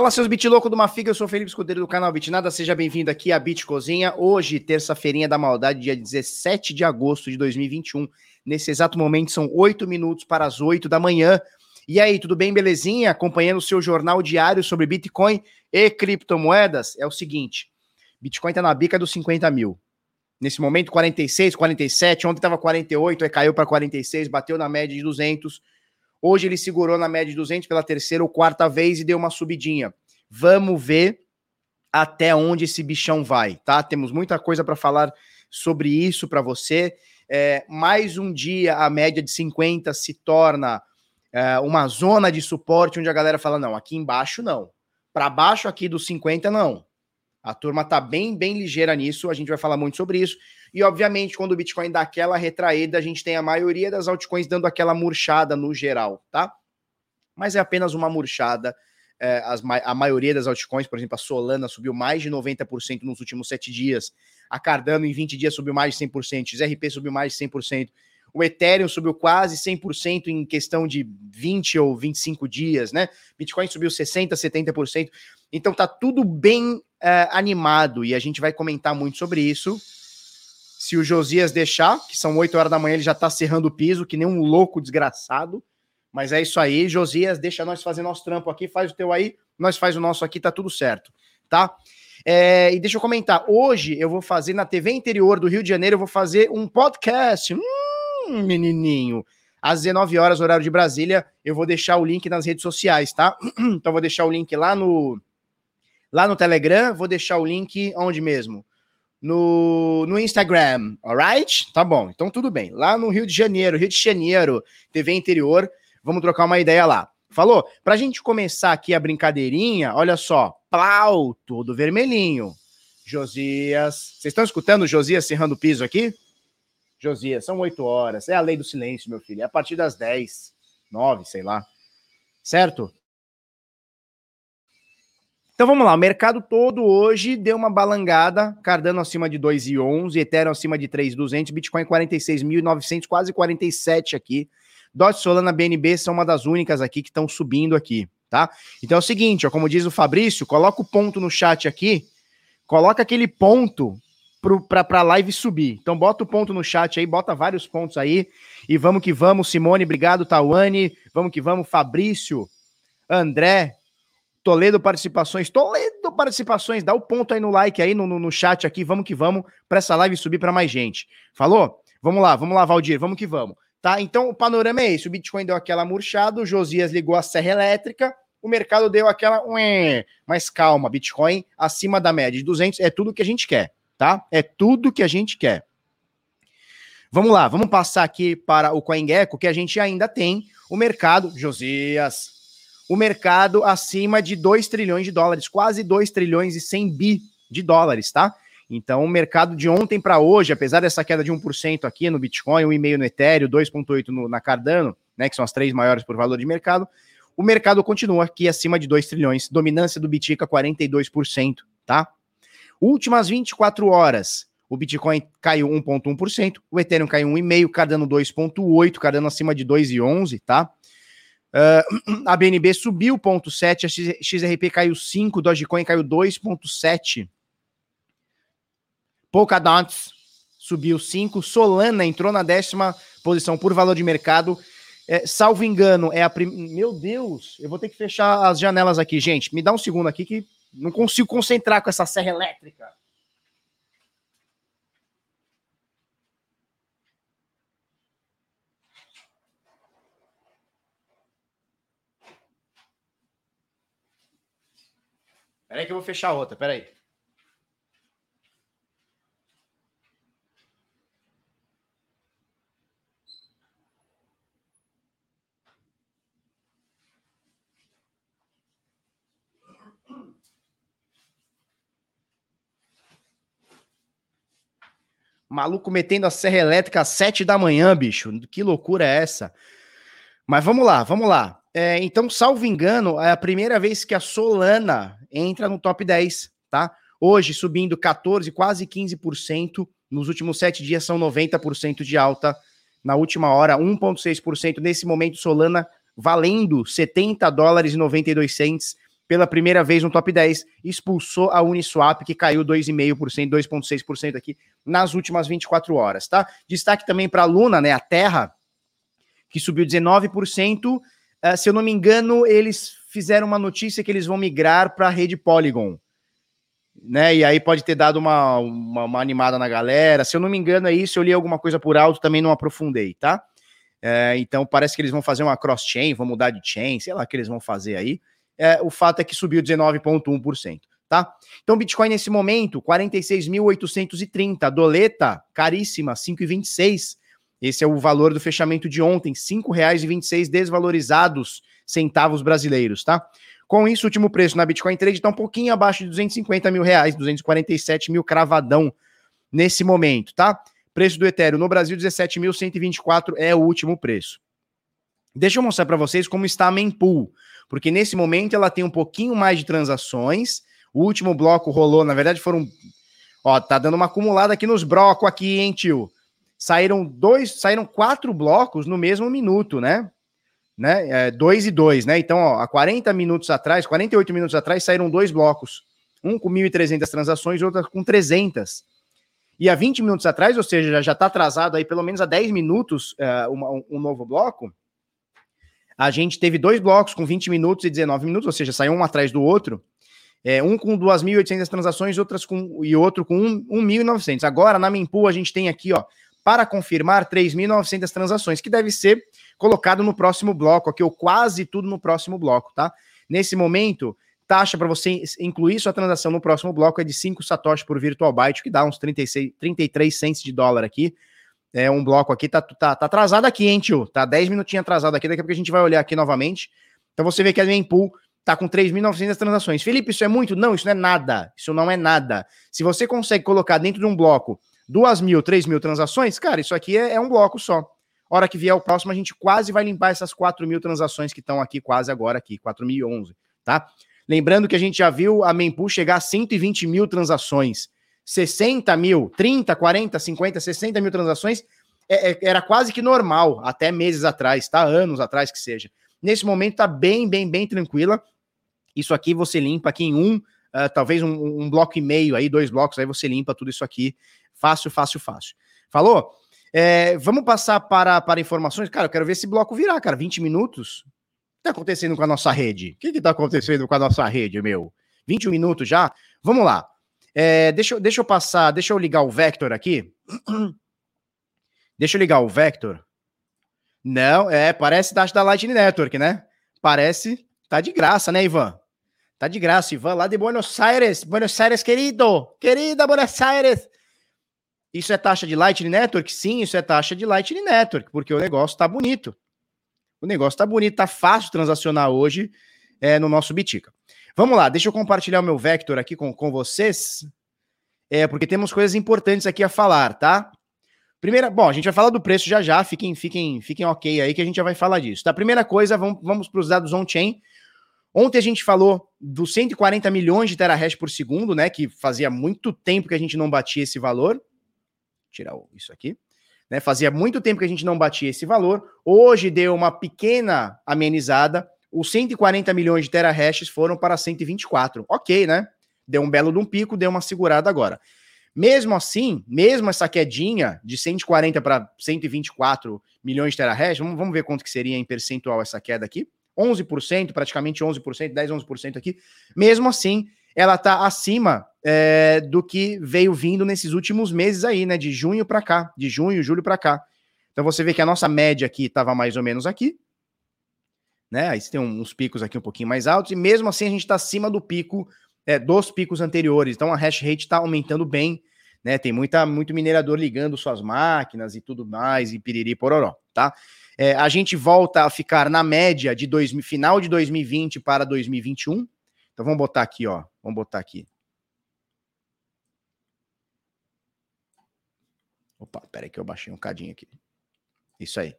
Fala seus bit louco do Mafiga, eu sou Felipe Escudeiro do canal Bitnada, seja bem-vindo aqui à Bit Cozinha. Hoje, terça-feirinha da maldade, dia 17 de agosto de 2021. Nesse exato momento são 8 minutos para as 8 da manhã. E aí, tudo bem, belezinha? Acompanhando o seu jornal diário sobre Bitcoin e criptomoedas? É o seguinte, Bitcoin tá na bica dos 50 mil. Nesse momento, 46, 47, ontem estava 48, aí caiu para 46, bateu na média de 200. Hoje ele segurou na média de 200 pela terceira ou quarta vez e deu uma subidinha. Vamos ver até onde esse bichão vai, tá? Temos muita coisa para falar sobre isso para você. É, mais um dia a média de 50 se torna é, uma zona de suporte onde a galera fala: não, aqui embaixo não. Para baixo aqui dos 50, não. A turma tá bem, bem ligeira nisso. A gente vai falar muito sobre isso. E, obviamente, quando o Bitcoin dá aquela retraída, a gente tem a maioria das altcoins dando aquela murchada no geral, tá? Mas é apenas uma murchada. É, as, a maioria das altcoins, por exemplo, a Solana subiu mais de 90% nos últimos sete dias. A Cardano em 20 dias subiu mais de 100%. XRP subiu mais de 100%. O Ethereum subiu quase 100% em questão de 20 ou 25 dias, né? Bitcoin subiu 60%, 70%. Então tá tudo bem é, animado e a gente vai comentar muito sobre isso se o Josias deixar, que são 8 horas da manhã, ele já tá serrando o piso, que nem um louco desgraçado. Mas é isso aí, Josias, deixa nós fazer nosso trampo aqui, faz o teu aí, nós faz o nosso aqui, tá tudo certo, tá? É, e deixa eu comentar, hoje eu vou fazer na TV interior do Rio de Janeiro, eu vou fazer um podcast, hum, menininho, às 19 horas, horário de Brasília, eu vou deixar o link nas redes sociais, tá? Então vou deixar o link lá no lá no Telegram, vou deixar o link onde mesmo? no, no Instagram, alright? Tá bom, então tudo bem. Lá no Rio de Janeiro, Rio de Janeiro, TV interior, vamos trocar uma ideia lá. Falou? Pra gente começar aqui a brincadeirinha, olha só, plau, tudo vermelhinho. Josias, vocês estão escutando o Josias serrando o piso aqui? Josias, são oito horas, é a lei do silêncio, meu filho, é a partir das dez, nove, sei lá, certo? Então vamos lá, o mercado todo hoje deu uma balangada, Cardano acima de 2,11, Ethereum acima de 3,200, Bitcoin 46.900, quase 47 aqui. Dot Solana BNB são uma das únicas aqui que estão subindo aqui, tá? Então é o seguinte, ó, como diz o Fabrício, coloca o ponto no chat aqui, coloca aquele ponto para a live subir. Então bota o ponto no chat aí, bota vários pontos aí e vamos que vamos, Simone, obrigado, Tawane, vamos que vamos, Fabrício, André, Toledo Participações, Toledo Participações, dá o ponto aí no like aí, no, no, no chat aqui, vamos que vamos, para essa live subir para mais gente. Falou? Vamos lá, vamos lá, Valdir, vamos que vamos. Tá? Então o panorama é esse, o Bitcoin deu aquela murchada, o Josias ligou a serra elétrica, o mercado deu aquela, ué, mas calma, Bitcoin acima da média de 200 é tudo que a gente quer, tá? É tudo que a gente quer. Vamos lá, vamos passar aqui para o CoinGecko, que a gente ainda tem o mercado, Josias, o mercado acima de 2 trilhões de dólares, quase 2 trilhões e 100 bi de dólares, tá? Então, o mercado de ontem para hoje, apesar dessa queda de 1% aqui no Bitcoin, 1,5% no Ethereum, 2,8% na Cardano, né, que são as três maiores por valor de mercado, o mercado continua aqui acima de 2 trilhões, dominância do Bitica 42%, tá? Últimas 24 horas, o Bitcoin caiu 1,1%, o Ethereum caiu 1,5%, Cardano 2,8%, Cardano acima de 2,11%, tá? Uh, a BNB subiu 0,7, a XRP caiu 5, Dogecoin caiu 2,7. Polkadot subiu 5, Solana entrou na décima posição por valor de mercado. É, salvo engano, é a primeira. Meu Deus, eu vou ter que fechar as janelas aqui, gente. Me dá um segundo aqui que não consigo concentrar com essa serra elétrica. Peraí que eu vou fechar outra, peraí. Maluco metendo a serra elétrica às sete da manhã, bicho. Que loucura é essa? Mas vamos lá, vamos lá. É, então, salvo engano, é a primeira vez que a Solana entra no top 10, tá? Hoje subindo 14, quase 15%. Nos últimos sete dias são 90% de alta. Na última hora, 1,6%. Nesse momento, Solana valendo 70 dólares e 92 cents. Pela primeira vez no top 10, expulsou a Uniswap, que caiu 2,5%, 2,6% aqui nas últimas 24 horas, tá? Destaque também para a Luna, né, a Terra, que subiu 19%. Uh, eh, se eu não me engano, eles fizeram uma notícia que eles vão migrar para a rede Polygon, né? E aí pode ter dado uma, uma, uma, animada na galera. Se eu não me engano, é isso. Eu li alguma coisa por alto, também não aprofundei, tá? É, então parece que eles vão fazer uma cross-chain, vão mudar de chain, sei lá o que eles vão fazer aí é, o fato é que subiu 19,1%, tá? Então, Bitcoin nesse momento, 46.830, doleta caríssima, 5,26. Esse é o valor do fechamento de ontem, R$ 5,26 desvalorizados centavos brasileiros, tá? Com isso, o último preço na Bitcoin Trade está um pouquinho abaixo de 250 mil reais, 247 mil cravadão nesse momento, tá? Preço do Ethereum no Brasil, 17.124 é o último preço. Deixa eu mostrar para vocês como está a Mempool porque nesse momento ela tem um pouquinho mais de transações. O último bloco rolou, na verdade foram, ó, tá dando uma acumulada aqui nos brocos aqui, hein, tio? Saíram dois, saíram quatro blocos no mesmo minuto, né? Né? É, dois e dois, né? Então, ó, há 40 minutos atrás, 48 minutos atrás, saíram dois blocos. Um com 1.300 transações, outro com 300. E há 20 minutos atrás, ou seja, já está atrasado aí pelo menos há 10 minutos uh, um novo bloco, a gente teve dois blocos com 20 minutos e 19 minutos, ou seja, saiu um atrás do outro. É, um com 2.800 transações outras com, e outro com 1.900. Agora, na Mempool, a gente tem aqui, ó, para confirmar, 3.900 transações, que deve ser colocado no próximo bloco, aqui, ou quase tudo no próximo bloco, tá? Nesse momento, taxa para você incluir sua transação no próximo bloco é de 5 satoshi por virtual byte, que dá uns 36, 33 cents de dólar aqui. É um bloco aqui, tá, tá, tá atrasado aqui, hein, tio? Tá 10 minutinhos atrasado aqui, daqui a pouco a gente vai olhar aqui novamente. Então você vê que a Mempool tá com 3.900 transações. Felipe, isso é muito? Não, isso não é nada. Isso não é nada. Se você consegue colocar dentro de um bloco 2 mil, 3 mil transações, cara, isso aqui é, é um bloco só. Hora que vier o próximo, a gente quase vai limpar essas 4 mil transações que estão aqui quase agora aqui, 4.011, tá? Lembrando que a gente já viu a Mempool chegar a 120 mil transações. 60 mil, 30, 40, 50, 60 mil transações, é, é, era quase que normal, até meses atrás, tá? Anos atrás que seja. Nesse momento tá bem, bem, bem tranquila. Isso aqui você limpa aqui em um, uh, talvez um, um, bloco e meio aí, dois blocos, aí você limpa tudo isso aqui. Fácil, fácil, fácil. Falou? É, vamos passar para, para informações. Cara, eu quero ver esse bloco virar, cara. 20 minutos. O que tá acontecendo com a nossa rede? O que, que tá acontecendo com a nossa rede, meu? 21 minutos já? Vamos lá. É, deixa, deixa eu passar, deixa eu ligar o Vector aqui. Deixa eu ligar o Vector. Não, é, parece da, da Lightning Network, né? Parece, tá de graça, né, Ivan? Tá de graça, Ivan, lá de Buenos Aires. Buenos Aires, querido. Querida Buenos Aires. Isso é taxa de Lightning Network? Sim, isso é taxa de Lightning Network, porque o negócio tá bonito. O negócio tá bonito, tá fácil transacionar hoje é, no nosso Bitica. Vamos lá, deixa eu compartilhar o meu Vector aqui com, com vocês, é, porque temos coisas importantes aqui a falar, tá? Primeira, bom, a gente vai falar do preço já já, fiquem, fiquem, fiquem ok aí que a gente já vai falar disso. Tá? Primeira coisa, vamos, vamos para os dados on-chain. Ontem a gente falou dos 140 milhões de terahash por segundo, né? Que fazia muito tempo que a gente não batia esse valor. Tirar isso aqui. Né, fazia muito tempo que a gente não batia esse valor. Hoje deu uma pequena amenizada os 140 milhões de terahashes foram para 124. Ok, né? Deu um belo de um pico, deu uma segurada agora. Mesmo assim, mesmo essa quedinha de 140 para 124 milhões de terahashes, vamos, vamos ver quanto que seria em percentual essa queda aqui. 11%, praticamente 11%, 10, 11% aqui. Mesmo assim, ela está acima é, do que veio vindo nesses últimos meses aí, né? De junho para cá, de junho, julho para cá. Então você vê que a nossa média aqui estava mais ou menos aqui, né? Aí você tem uns picos aqui um pouquinho mais altos, e mesmo assim a gente está acima do pico, é, dos picos anteriores. Então a hash rate está aumentando bem, né? Tem muita, muito minerador ligando suas máquinas e tudo mais, e piriri pororó, tá? É, a gente volta a ficar na média de dois, final de 2020 para 2021. Então vamos botar aqui, ó. Vamos botar aqui. Opa, peraí que eu baixei um cadinho aqui. Isso aí.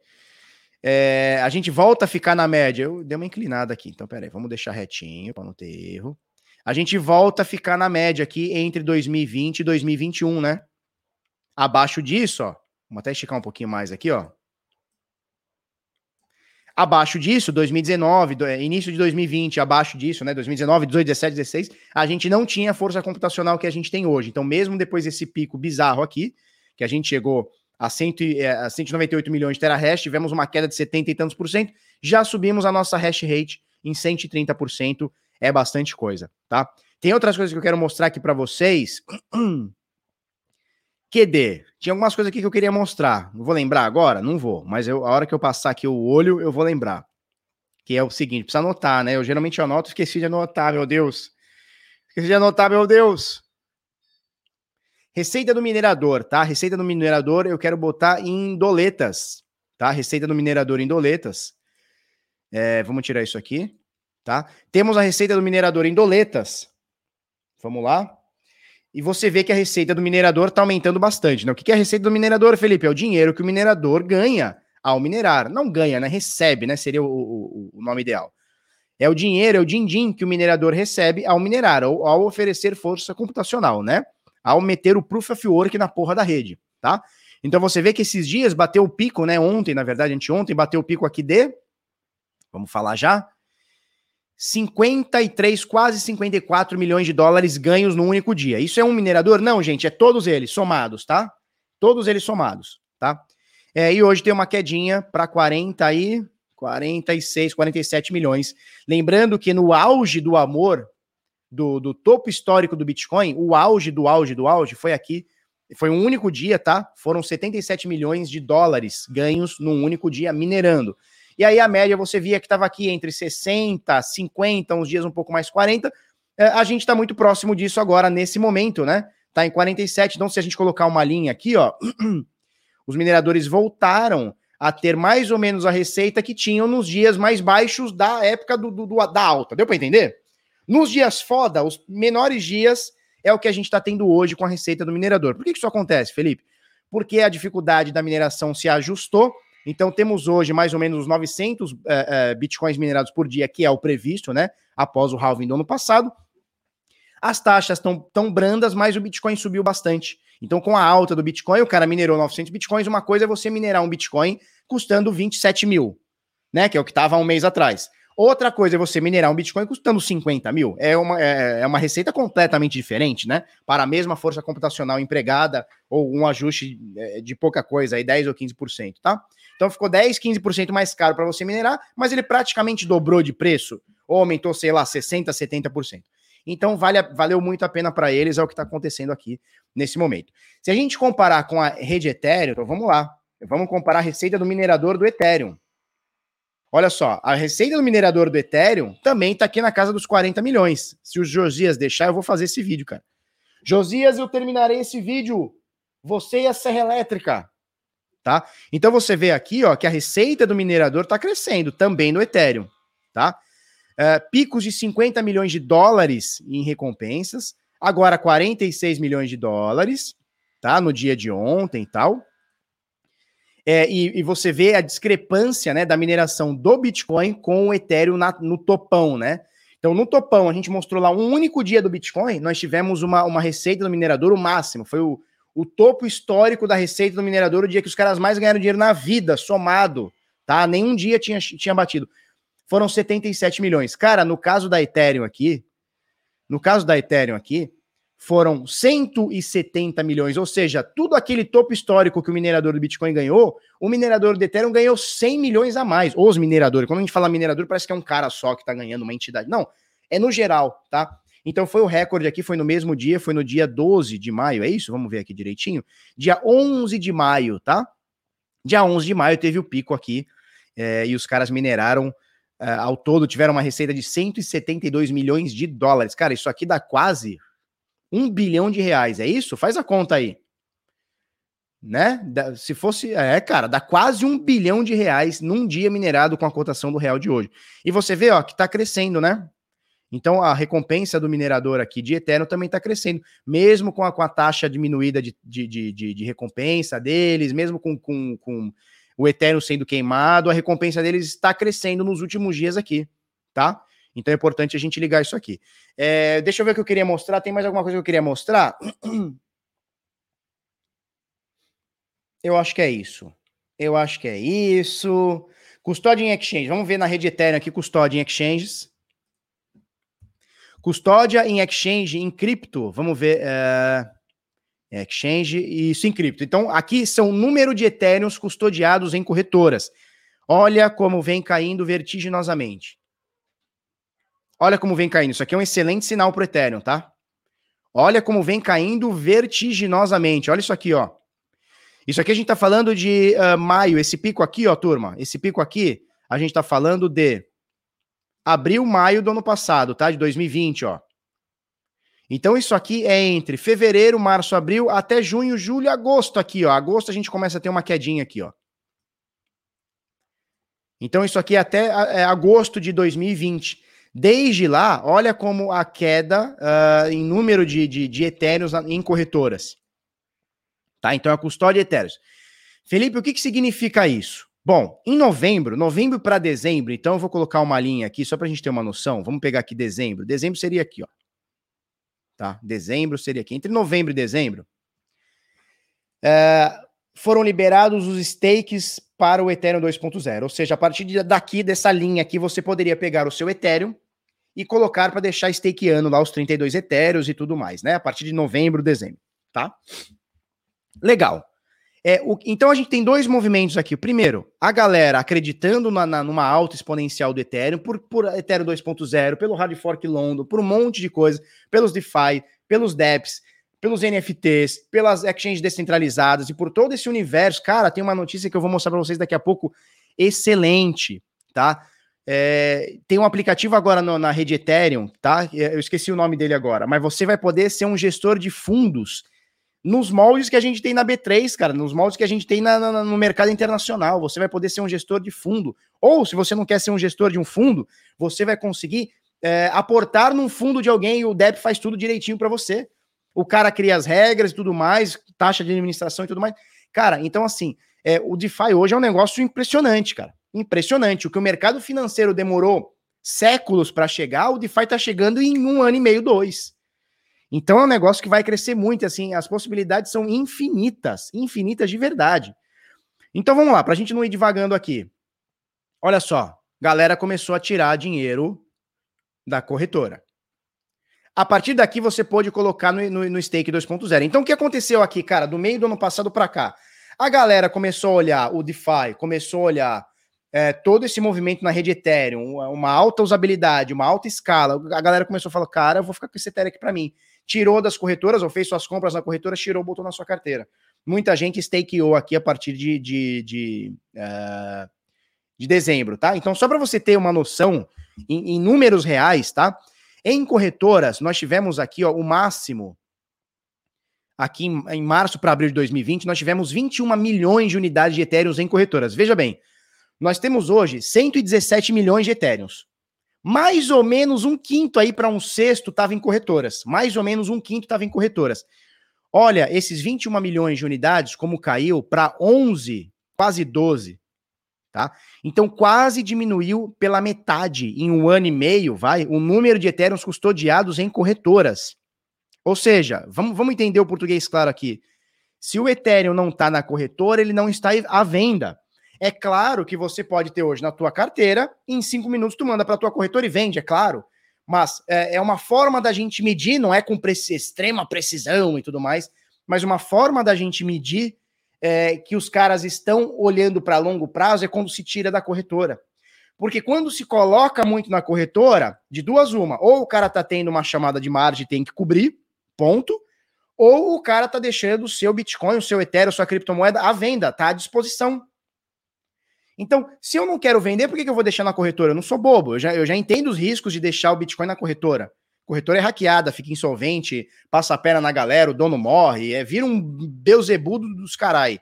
É, a gente volta a ficar na média. Eu dei uma inclinada aqui, então peraí, vamos deixar retinho para não ter erro. A gente volta a ficar na média aqui entre 2020 e 2021, né? Abaixo disso, ó. Vamos até esticar um pouquinho mais aqui, ó. Abaixo disso, 2019, do, início de 2020, abaixo disso, né? 2019, 18, 17, 16, a gente não tinha a força computacional que a gente tem hoje. Então, mesmo depois desse pico bizarro aqui, que a gente chegou a, cento, a 198 milhões de terahash, tivemos uma queda de 70 e tantos por cento, já subimos a nossa hash rate em 130%, é bastante coisa, tá? Tem outras coisas que eu quero mostrar aqui para vocês. QD. Tinha algumas coisas aqui que eu queria mostrar. Não vou lembrar agora? Não vou. Mas eu, a hora que eu passar aqui o olho, eu vou lembrar. Que é o seguinte, precisa anotar, né? Eu geralmente anoto, esqueci de anotar, meu Deus. Esqueci de anotar, meu Deus. Receita do minerador, tá? Receita do minerador eu quero botar em doletas, tá? Receita do minerador em doletas. É, vamos tirar isso aqui, tá? Temos a receita do minerador em doletas. Vamos lá e você vê que a receita do minerador está aumentando bastante. Né? O que é a receita do minerador, Felipe? É o dinheiro que o minerador ganha ao minerar. Não ganha, né? Recebe, né? Seria o, o, o nome ideal. É o dinheiro, é o din-din que o minerador recebe ao minerar, ou ao oferecer força computacional, né? Ao meter o proof of work na porra da rede, tá? Então você vê que esses dias bateu o pico, né? Ontem, na verdade, anteontem, bateu o pico aqui de. Vamos falar já? 53, quase 54 milhões de dólares ganhos no único dia. Isso é um minerador? Não, gente, é todos eles somados, tá? Todos eles somados, tá? É, e hoje tem uma quedinha para 40 e 46, 47 milhões. Lembrando que no auge do amor, do, do topo histórico do Bitcoin, o auge do auge do auge foi aqui. Foi um único dia, tá? Foram 77 milhões de dólares ganhos num único dia minerando. E aí a média você via que estava aqui entre 60, 50, uns dias um pouco mais 40. É, a gente está muito próximo disso agora, nesse momento, né? Está em 47. Então, se a gente colocar uma linha aqui, ó, os mineradores voltaram a ter mais ou menos a receita que tinham nos dias mais baixos da época do, do, do da alta. Deu para entender? Nos dias foda, os menores dias é o que a gente está tendo hoje com a receita do minerador. Por que, que isso acontece, Felipe? Porque a dificuldade da mineração se ajustou então, temos hoje mais ou menos os 900 é, é, bitcoins minerados por dia, que é o previsto, né? Após o halving do ano passado. As taxas estão tão brandas, mas o Bitcoin subiu bastante. Então, com a alta do Bitcoin, o cara minerou 900 Bitcoins. Uma coisa é você minerar um Bitcoin custando 27 mil, né? Que é o que estava um mês atrás. Outra coisa é você minerar um Bitcoin custando 50 mil. É uma, é, é, uma receita completamente diferente, né? Para a mesma força computacional empregada ou um ajuste é, de pouca coisa, aí 10 ou 15%, tá? Então ficou 10, 15% mais caro para você minerar, mas ele praticamente dobrou de preço, ou aumentou, sei lá, 60%, 70%. Então vale, valeu muito a pena para eles, é o que está acontecendo aqui nesse momento. Se a gente comparar com a rede Ethereum, então vamos lá. Vamos comparar a receita do minerador do Ethereum. Olha só, a receita do minerador do Ethereum também está aqui na casa dos 40 milhões. Se o Josias deixar, eu vou fazer esse vídeo, cara. Josias, eu terminarei esse vídeo. Você e a Serra Elétrica tá? Então você vê aqui, ó, que a receita do minerador está crescendo também no Ethereum, tá? Uh, picos de 50 milhões de dólares em recompensas, agora 46 milhões de dólares, tá? No dia de ontem e tal. É, e, e, você vê a discrepância né, da mineração do Bitcoin com o Ethereum na, no topão, né? Então, no topão, a gente mostrou lá um único dia do Bitcoin, nós tivemos uma, uma receita do minerador, o máximo, foi o, o topo histórico da receita do minerador, o dia que os caras mais ganharam dinheiro na vida, somado, tá? Nenhum dia tinha, tinha batido. Foram 77 milhões. Cara, no caso da Ethereum aqui, no caso da Ethereum aqui, foram 170 milhões, ou seja, tudo aquele topo histórico que o minerador do Bitcoin ganhou, o minerador do Ethereum ganhou 100 milhões a mais. Os mineradores, quando a gente fala minerador, parece que é um cara só que tá ganhando uma entidade. Não, é no geral, tá? Então foi o recorde aqui, foi no mesmo dia, foi no dia 12 de maio, é isso? Vamos ver aqui direitinho. Dia 11 de maio, tá? Dia 11 de maio teve o pico aqui é, e os caras mineraram é, ao todo, tiveram uma receita de 172 milhões de dólares. Cara, isso aqui dá quase um bilhão de reais, é isso? Faz a conta aí. Né? Se fosse. É, cara, dá quase um bilhão de reais num dia minerado com a cotação do real de hoje. E você vê, ó, que tá crescendo, né? Então, a recompensa do minerador aqui de Ethereum também está crescendo, mesmo com a, com a taxa diminuída de, de, de, de recompensa deles, mesmo com, com, com, o Ethereum sendo queimado, a recompensa deles está crescendo nos últimos dias aqui, tá? Então é importante a gente ligar isso aqui. É, deixa eu ver o que eu queria mostrar. Tem mais alguma coisa que eu queria mostrar? Eu acho que é isso. Eu acho que é isso. Custódia em exchange. Vamos ver na rede Ethereum aqui, custódia em exchanges. Custódia em exchange em cripto. Vamos ver. Uh, exchange e isso em cripto. Então, aqui são o número de Ethereums custodiados em corretoras. Olha como vem caindo vertiginosamente. Olha como vem caindo. Isso aqui é um excelente sinal para o Ethereum, tá? Olha como vem caindo vertiginosamente. Olha isso aqui, ó. Isso aqui a gente está falando de uh, maio. Esse pico aqui, ó, turma. Esse pico aqui, a gente está falando de abril, maio do ano passado, tá? De 2020, ó. Então isso aqui é entre fevereiro, março, abril até junho, julho, agosto aqui, ó. Agosto a gente começa a ter uma quedinha aqui, ó. Então isso aqui é até é, agosto de 2020. Desde lá, olha como a queda uh, em número de, de, de etéreos em corretoras. Tá? Então é a custódia de etéreos. Felipe, o que, que significa isso? Bom, em novembro, novembro para dezembro, então eu vou colocar uma linha aqui só para a gente ter uma noção. Vamos pegar aqui dezembro. Dezembro seria aqui, ó. Tá? Dezembro seria aqui. Entre novembro e dezembro, é, foram liberados os stakes para o Ethereum 2.0. Ou seja, a partir daqui, dessa linha aqui, você poderia pegar o seu Ethereum e colocar para deixar stakeando lá os 32 Ethereums e tudo mais, né? A partir de novembro, dezembro, tá? Legal. É, o, então a gente tem dois movimentos aqui. O primeiro, a galera acreditando na, na, numa alta exponencial do Ethereum, por, por Ethereum 2.0, pelo Hard Fork London, por um monte de coisa, pelos DeFi, pelos DEPs, pelos NFTs, pelas exchanges descentralizadas e por todo esse universo. Cara, tem uma notícia que eu vou mostrar para vocês daqui a pouco, excelente, tá? É, tem um aplicativo agora no, na rede Ethereum, tá? Eu esqueci o nome dele agora, mas você vai poder ser um gestor de fundos nos moldes que a gente tem na B3, cara, nos moldes que a gente tem na, na, no mercado internacional. Você vai poder ser um gestor de fundo. Ou, se você não quer ser um gestor de um fundo, você vai conseguir é, aportar num fundo de alguém e o DEP faz tudo direitinho para você. O cara cria as regras e tudo mais, taxa de administração e tudo mais. Cara, então assim, é, o DeFi hoje é um negócio impressionante, cara. Impressionante. O que o mercado financeiro demorou séculos para chegar, o DeFi está chegando em um ano e meio, dois. Então é um negócio que vai crescer muito, assim, as possibilidades são infinitas, infinitas de verdade. Então vamos lá, para a gente não ir devagando aqui. Olha só, galera começou a tirar dinheiro da corretora. A partir daqui você pode colocar no, no, no stake 2.0. Então o que aconteceu aqui, cara, do meio do ano passado para cá? A galera começou a olhar o DeFi, começou a olhar é, todo esse movimento na rede Ethereum, uma alta usabilidade, uma alta escala. A galera começou a falar, cara, eu vou ficar com esse Ethereum aqui para mim tirou das corretoras ou fez suas compras na corretora, tirou, botou na sua carteira. Muita gente stakeou aqui a partir de, de, de, uh, de dezembro, tá? Então, só para você ter uma noção em, em, números reais, tá? Em corretoras, nós tivemos aqui ó, o máximo, aqui em, março para abril de 2020, nós tivemos 21 milhões de unidades de Ethereum em corretoras. Veja bem, nós temos hoje 117 milhões de Ethereums. Mais ou menos um quinto aí para um sexto estava em corretoras. Mais ou menos um quinto estava em corretoras. Olha, esses 21 milhões de unidades, como caiu para 11, quase 12, tá? Então quase diminuiu pela metade em um ano e meio, vai, o número de Ethereums custodiados em corretoras. Ou seja, vamos, vamos entender o português claro aqui. Se o Ethereum não está na corretora, ele não está à venda. É claro que você pode ter hoje na tua carteira, em cinco minutos tu manda para tua corretora e vende, é claro. Mas é, é, uma forma da gente medir, não é com extrema precisão e tudo mais, mas uma forma da gente medir é, que os caras estão olhando para longo prazo é quando se tira da corretora. Porque quando se coloca muito na corretora, de duas uma, ou o cara tá tendo uma chamada de margem e tem que cobrir, ponto, ou o cara tá deixando o seu Bitcoin, o seu Ethereum, sua criptomoeda à venda, tá à disposição. Então, se eu não quero vender, por que, que eu vou deixar na corretora? Eu não sou bobo, eu já, eu já entendo os riscos de deixar o Bitcoin na corretora. Corretora é hackeada, fica insolvente, passa a perna na galera, o dono morre, é, vira um beuzebudo dos carai.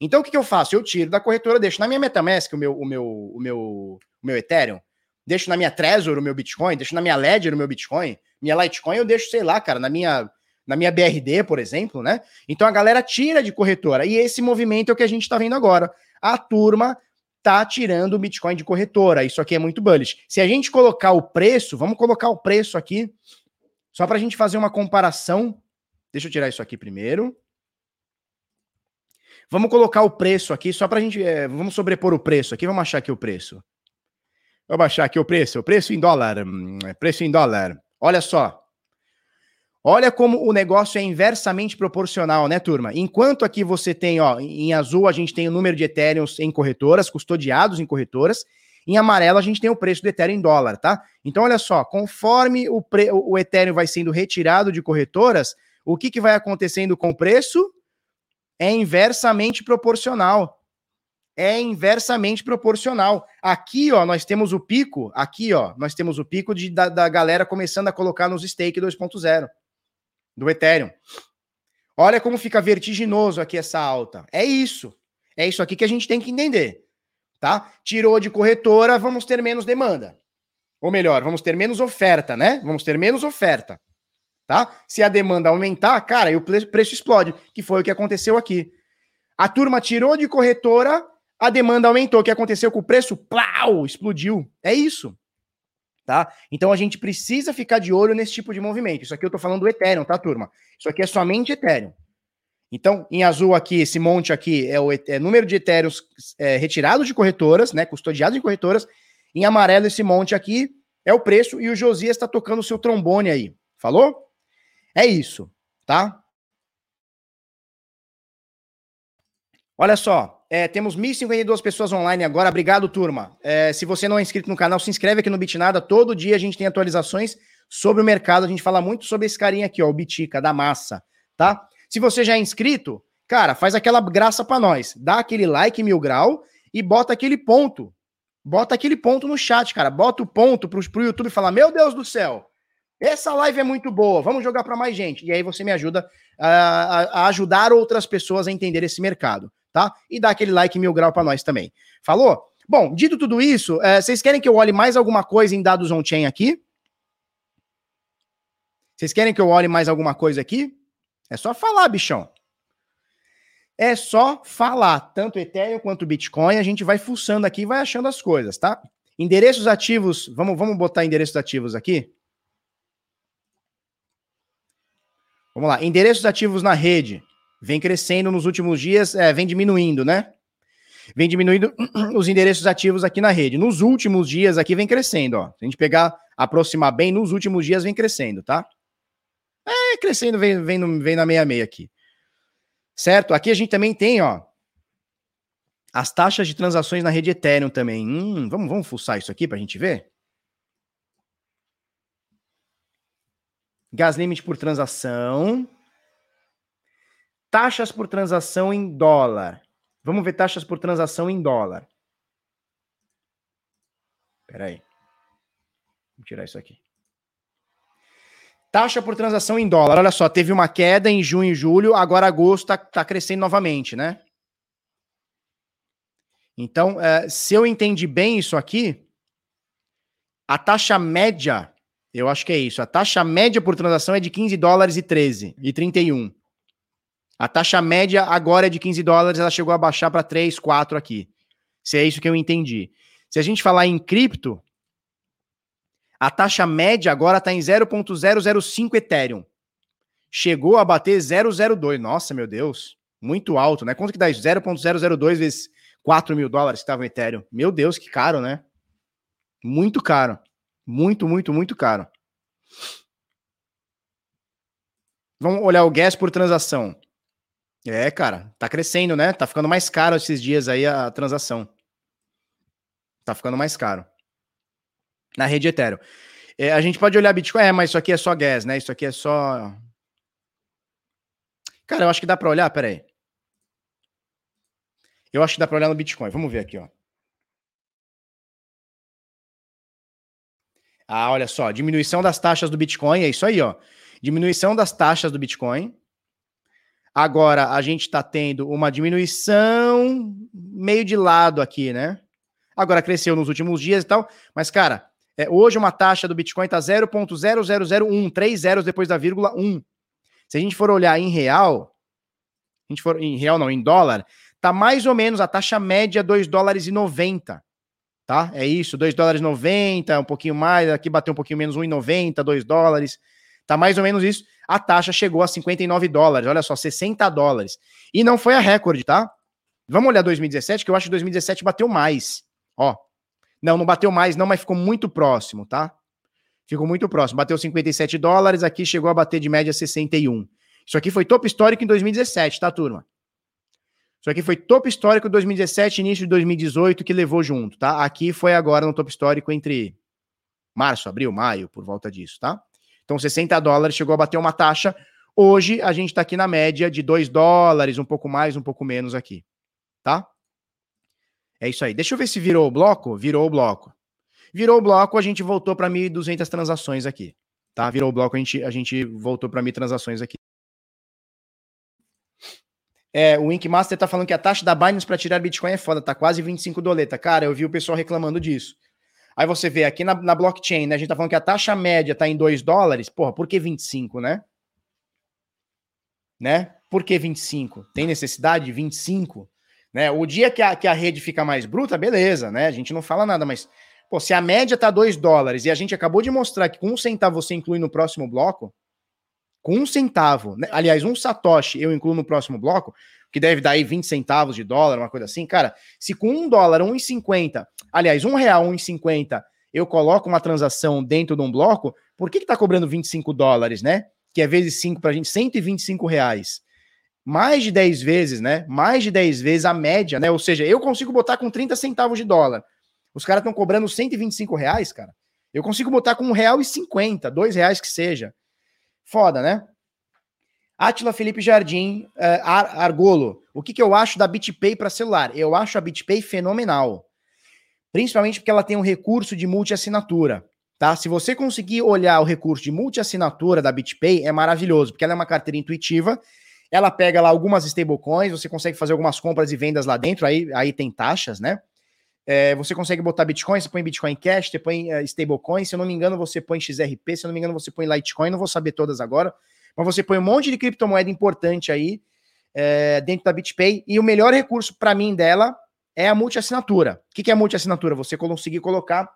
Então, o que, que eu faço? Eu tiro da corretora, deixo na minha Metamask o meu, o meu, o meu, o meu Ethereum, deixo na minha Trezor o meu Bitcoin, deixo na minha Ledger o meu Bitcoin, minha Litecoin eu deixo, sei lá, cara, na minha na minha BRD, por exemplo, né? Então a galera tira de corretora. E esse movimento é o que a gente está vendo agora. A turma tá tirando o Bitcoin de corretora. Isso aqui é muito bullish. Se a gente colocar o preço, vamos colocar o preço aqui, só para a gente fazer uma comparação. Deixa eu tirar isso aqui primeiro. Vamos colocar o preço aqui, só para a gente. É, vamos sobrepor o preço aqui. Vamos achar aqui o preço. Vamos achar aqui o preço. Preço em dólar. Hum, preço em dólar. Olha só. Olha como o negócio é inversamente proporcional, né, turma? Enquanto aqui você tem, ó, em azul a gente tem o número de Ethereum em corretoras, custodiados em corretoras, em amarelo a gente tem o preço do Ethereum em dólar, tá? Então, olha só, conforme o, pre... o Ethereum vai sendo retirado de corretoras, o que, que vai acontecendo com o preço? É inversamente proporcional. É inversamente proporcional. Aqui, ó, nós temos o pico, aqui, ó, nós temos o pico de, da, da galera começando a colocar nos stake 2.0 do Ethereum. Olha como fica vertiginoso aqui essa alta. É isso. É isso aqui que a gente tem que entender. Tá? Tirou de corretora, vamos ter menos demanda. Ou melhor, vamos ter menos oferta, né? Vamos ter menos oferta. Tá? Se a demanda aumentar, cara, e o preço explode, que foi o que aconteceu aqui. A turma tirou de corretora, a demanda aumentou. O que aconteceu com o preço? Plau! Explodiu. É isso tá? Então a gente precisa ficar de olho nesse tipo de movimento. Isso aqui eu tô falando do Ethereum, tá, turma? Isso aqui é somente Ethereum. Então, em azul aqui, esse monte aqui é o é, número de Ethereums é, retirados de corretoras, né? Custodiados em corretoras. Em amarelo, esse monte aqui é o preço e o Josias está tocando o seu trombone aí. Falou? É isso, tá? Olha só, é, temos 1.052 pessoas online agora. Obrigado, turma. É, se você não é inscrito no canal, se inscreve aqui no Bitnada. Todo dia a gente tem atualizações sobre o mercado. A gente fala muito sobre esse carinha aqui, ó, o Bitica, da massa, tá? Se você já é inscrito, cara, faz aquela graça para nós. Dá aquele like mil grau e bota aquele ponto. Bota aquele ponto no chat, cara. Bota o ponto pro, pro YouTube falar: Meu Deus do céu, essa live é muito boa, vamos jogar para mais gente. E aí você me ajuda a, a, a ajudar outras pessoas a entender esse mercado tá? E dá aquele like mil grau para nós também. Falou? Bom, dito tudo isso, é, vocês querem que eu olhe mais alguma coisa em dados on-chain aqui? Vocês querem que eu olhe mais alguma coisa aqui? É só falar, bichão. É só falar. Tanto Ethereum quanto Bitcoin, a gente vai fuçando aqui e vai achando as coisas, tá? Endereços ativos, vamos, vamos botar endereços ativos aqui? Vamos lá, endereços ativos na rede vem crescendo nos últimos dias, é, vem diminuindo, né? Vem diminuindo os endereços ativos aqui na rede. Nos últimos dias aqui vem crescendo, ó. Se a gente pegar, aproximar bem, nos últimos dias vem crescendo, tá? É, crescendo, vem, vem, vem na meia-meia aqui. Certo? Aqui a gente também tem, ó, as taxas de transações na rede Ethereum também. Hum, vamos, vamos fuçar isso aqui para a gente ver? Gas limite por transação. Taxas por transação em dólar. Vamos ver taxas por transação em dólar. Espera aí. Vou tirar isso aqui. Taxa por transação em dólar. Olha só, teve uma queda em junho e julho, agora agosto está tá crescendo novamente, né? Então, é, se eu entendi bem isso aqui, a taxa média, eu acho que é isso, a taxa média por transação é de 15 dólares e 13 e 31. A taxa média agora é de 15 dólares, ela chegou a baixar para 3, 4 aqui. Se é isso que eu entendi. Se a gente falar em cripto, a taxa média agora está em 0.005 Ethereum. Chegou a bater 002. Nossa, meu Deus. Muito alto, né? Quanto que dá isso? 0.002 vezes 4 mil dólares que estava o Ethereum. Meu Deus, que caro, né? Muito caro. Muito, muito, muito caro. Vamos olhar o gas por transação. É, cara, tá crescendo, né? Tá ficando mais caro esses dias aí a transação. Tá ficando mais caro. Na rede Ethereum. É, a gente pode olhar Bitcoin, é, mas isso aqui é só gas, né? Isso aqui é só. Cara, eu acho que dá para olhar, peraí. Eu acho que dá para olhar no Bitcoin. Vamos ver aqui, ó. Ah, olha só, diminuição das taxas do Bitcoin, é isso aí, ó. Diminuição das taxas do Bitcoin. Agora, a gente está tendo uma diminuição meio de lado aqui, né? Agora cresceu nos últimos dias e tal, mas, cara, é, hoje uma taxa do Bitcoin está 0.0001, três zeros depois da vírgula 1. Se a gente for olhar em real, a gente for em real não, em dólar, tá mais ou menos a taxa média 2 dólares e 90, tá? É isso, 2 dólares e 90, um pouquinho mais, aqui bateu um pouquinho menos 1,90, 2 dólares. Tá mais ou menos isso. A taxa chegou a 59 dólares, olha só, 60 dólares. E não foi a recorde, tá? Vamos olhar 2017, que eu acho que 2017 bateu mais. Ó. Não, não bateu mais, não, mas ficou muito próximo, tá? Ficou muito próximo. Bateu 57 dólares, aqui chegou a bater de média 61. Isso aqui foi topo histórico em 2017, tá, turma? Isso aqui foi topo histórico 2017, início de 2018, que levou junto, tá? Aqui foi agora no topo histórico entre março, abril, maio, por volta disso, tá? Então, 60 dólares chegou a bater uma taxa. Hoje, a gente tá aqui na média de 2 dólares, um pouco mais, um pouco menos aqui, tá? É isso aí. Deixa eu ver se virou o bloco. Virou o bloco. Virou o bloco, a gente voltou para 1.200 transações aqui, tá? Virou o bloco, a gente, a gente voltou para 1.000 transações aqui. É, o Inkmaster tá falando que a taxa da Binance para tirar Bitcoin é foda, tá quase 25 doleta. Cara, eu vi o pessoal reclamando disso. Aí você vê aqui na, na blockchain, né? A gente tá falando que a taxa média tá em 2 dólares. Porra, por que 25, né? Né? Por que 25? Tem necessidade de 25? Né? O dia que a, que a rede fica mais bruta, beleza, né? A gente não fala nada, mas pô, se a média tá 2 dólares e a gente acabou de mostrar que com um centavo você inclui no próximo bloco, com um centavo, né? aliás, um satoshi eu incluo no próximo bloco, que deve dar aí 20 centavos de dólar, uma coisa assim, cara, se com um dólar, 1,50, aliás, um real, 1,50, eu coloco uma transação dentro de um bloco, por que que tá cobrando 25 dólares, né? Que é vezes 5 pra gente, 125 reais. Mais de 10 vezes, né? Mais de 10 vezes a média, né? Ou seja, eu consigo botar com 30 centavos de dólar. Os caras estão cobrando 125 reais, cara. Eu consigo botar com um real e cinquenta, dois reais que seja. Foda, né? Atila Felipe Jardim, uh, Ar Argolo. O que, que eu acho da BitPay para celular? Eu acho a BitPay fenomenal. Principalmente porque ela tem um recurso de multi-assinatura. Tá? Se você conseguir olhar o recurso de multi-assinatura da BitPay, é maravilhoso, porque ela é uma carteira intuitiva. Ela pega lá algumas stablecoins, você consegue fazer algumas compras e vendas lá dentro, aí, aí tem taxas, né? É, você consegue botar Bitcoin, você põe Bitcoin Cash, você põe uh, stablecoin, se eu não me engano, você põe XRP, se eu não me engano, você põe Litecoin, não vou saber todas agora, mas você põe um monte de criptomoeda importante aí é, dentro da BitPay, e o melhor recurso para mim dela é a multi-assinatura. O que, que é multi-assinatura? Você conseguir colocar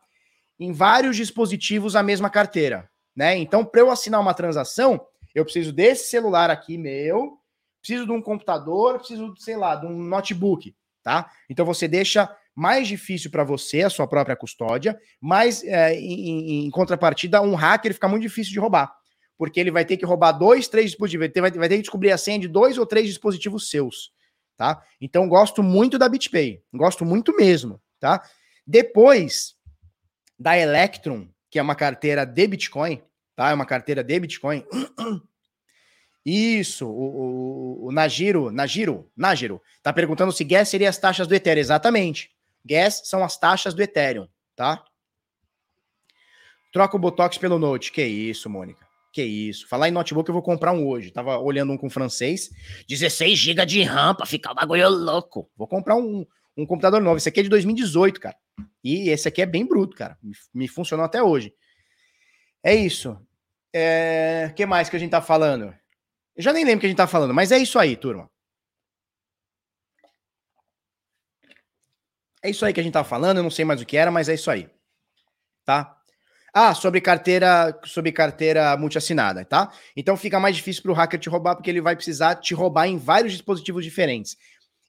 em vários dispositivos a mesma carteira, né? Então, para eu assinar uma transação, eu preciso desse celular aqui meu, preciso de um computador, preciso, sei lá, de um notebook, tá? Então você deixa mais difícil para você, a sua própria custódia, mas é, em, em, contrapartida, um hacker fica muito difícil de roubar. Porque ele vai ter que roubar dois, três dispositivos, vai ter, que descobrir a senha de dois ou três dispositivos seus, tá? Então, gosto muito da BitPay, gosto muito mesmo, tá? Depois da Electron, que é uma carteira de Bitcoin, tá? É uma carteira de Bitcoin. Isso, o, o, o Najiro, Najiro, Najiro, tá perguntando se gas seria as taxas do Ethereum. Exatamente. Gas são as taxas do Ethereum, tá? Troca o Botox pelo Note. Que isso, Mônica. Que isso. Falar em notebook, eu vou comprar um hoje. Tava olhando um com francês. 16 GB de RAM pra ficar o bagulho louco. Vou comprar um, um computador novo. Esse aqui é de 2018, cara. E esse aqui é bem bruto, cara. Me, me funcionou até hoje. É isso. É... que mais que a gente tá falando? Eu já nem lembro o que a gente tá falando, mas é isso aí, turma. É isso aí que a gente tá falando, eu não sei mais o que era, mas é isso aí. Tá? Ah, sobre carteira, sobre carteira multiassinada, tá? Então fica mais difícil para o hacker te roubar porque ele vai precisar te roubar em vários dispositivos diferentes.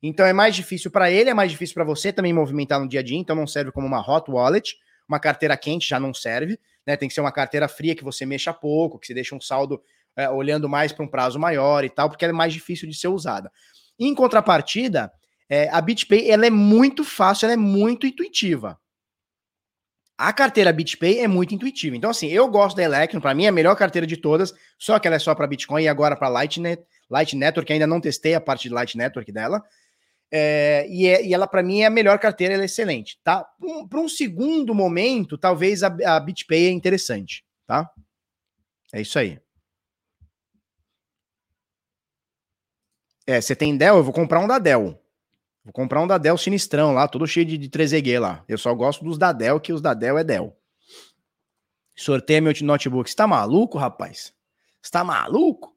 Então é mais difícil para ele, é mais difícil para você também movimentar no dia a dia, então não serve como uma hot wallet, uma carteira quente já não serve, né? Tem que ser uma carteira fria que você mexa pouco, que você deixa um saldo é, olhando mais para um prazo maior e tal, porque ela é mais difícil de ser usada. Em contrapartida, é, a BitPay ela é muito fácil, ela é muito intuitiva. A carteira BitPay é muito intuitiva. Então, assim, eu gosto da Electron, para mim é a melhor carteira de todas, só que ela é só para Bitcoin e agora para Lightning, Light Network, ainda não testei a parte de Light Network dela. É, e, é, e, ela, para mim, é a melhor carteira, ela é excelente, tá? Um, para um segundo momento, talvez a, a BitPay é interessante, tá? É isso aí. É, você tem Dell? Eu vou comprar um da Dell. Vou comprar um da Dell sinistrão lá, todo cheio de, de 3G lá. Eu só gosto dos da Dell, que os da Dell é Dell. Sorteia meu notebook. Você tá maluco, rapaz? Você tá maluco?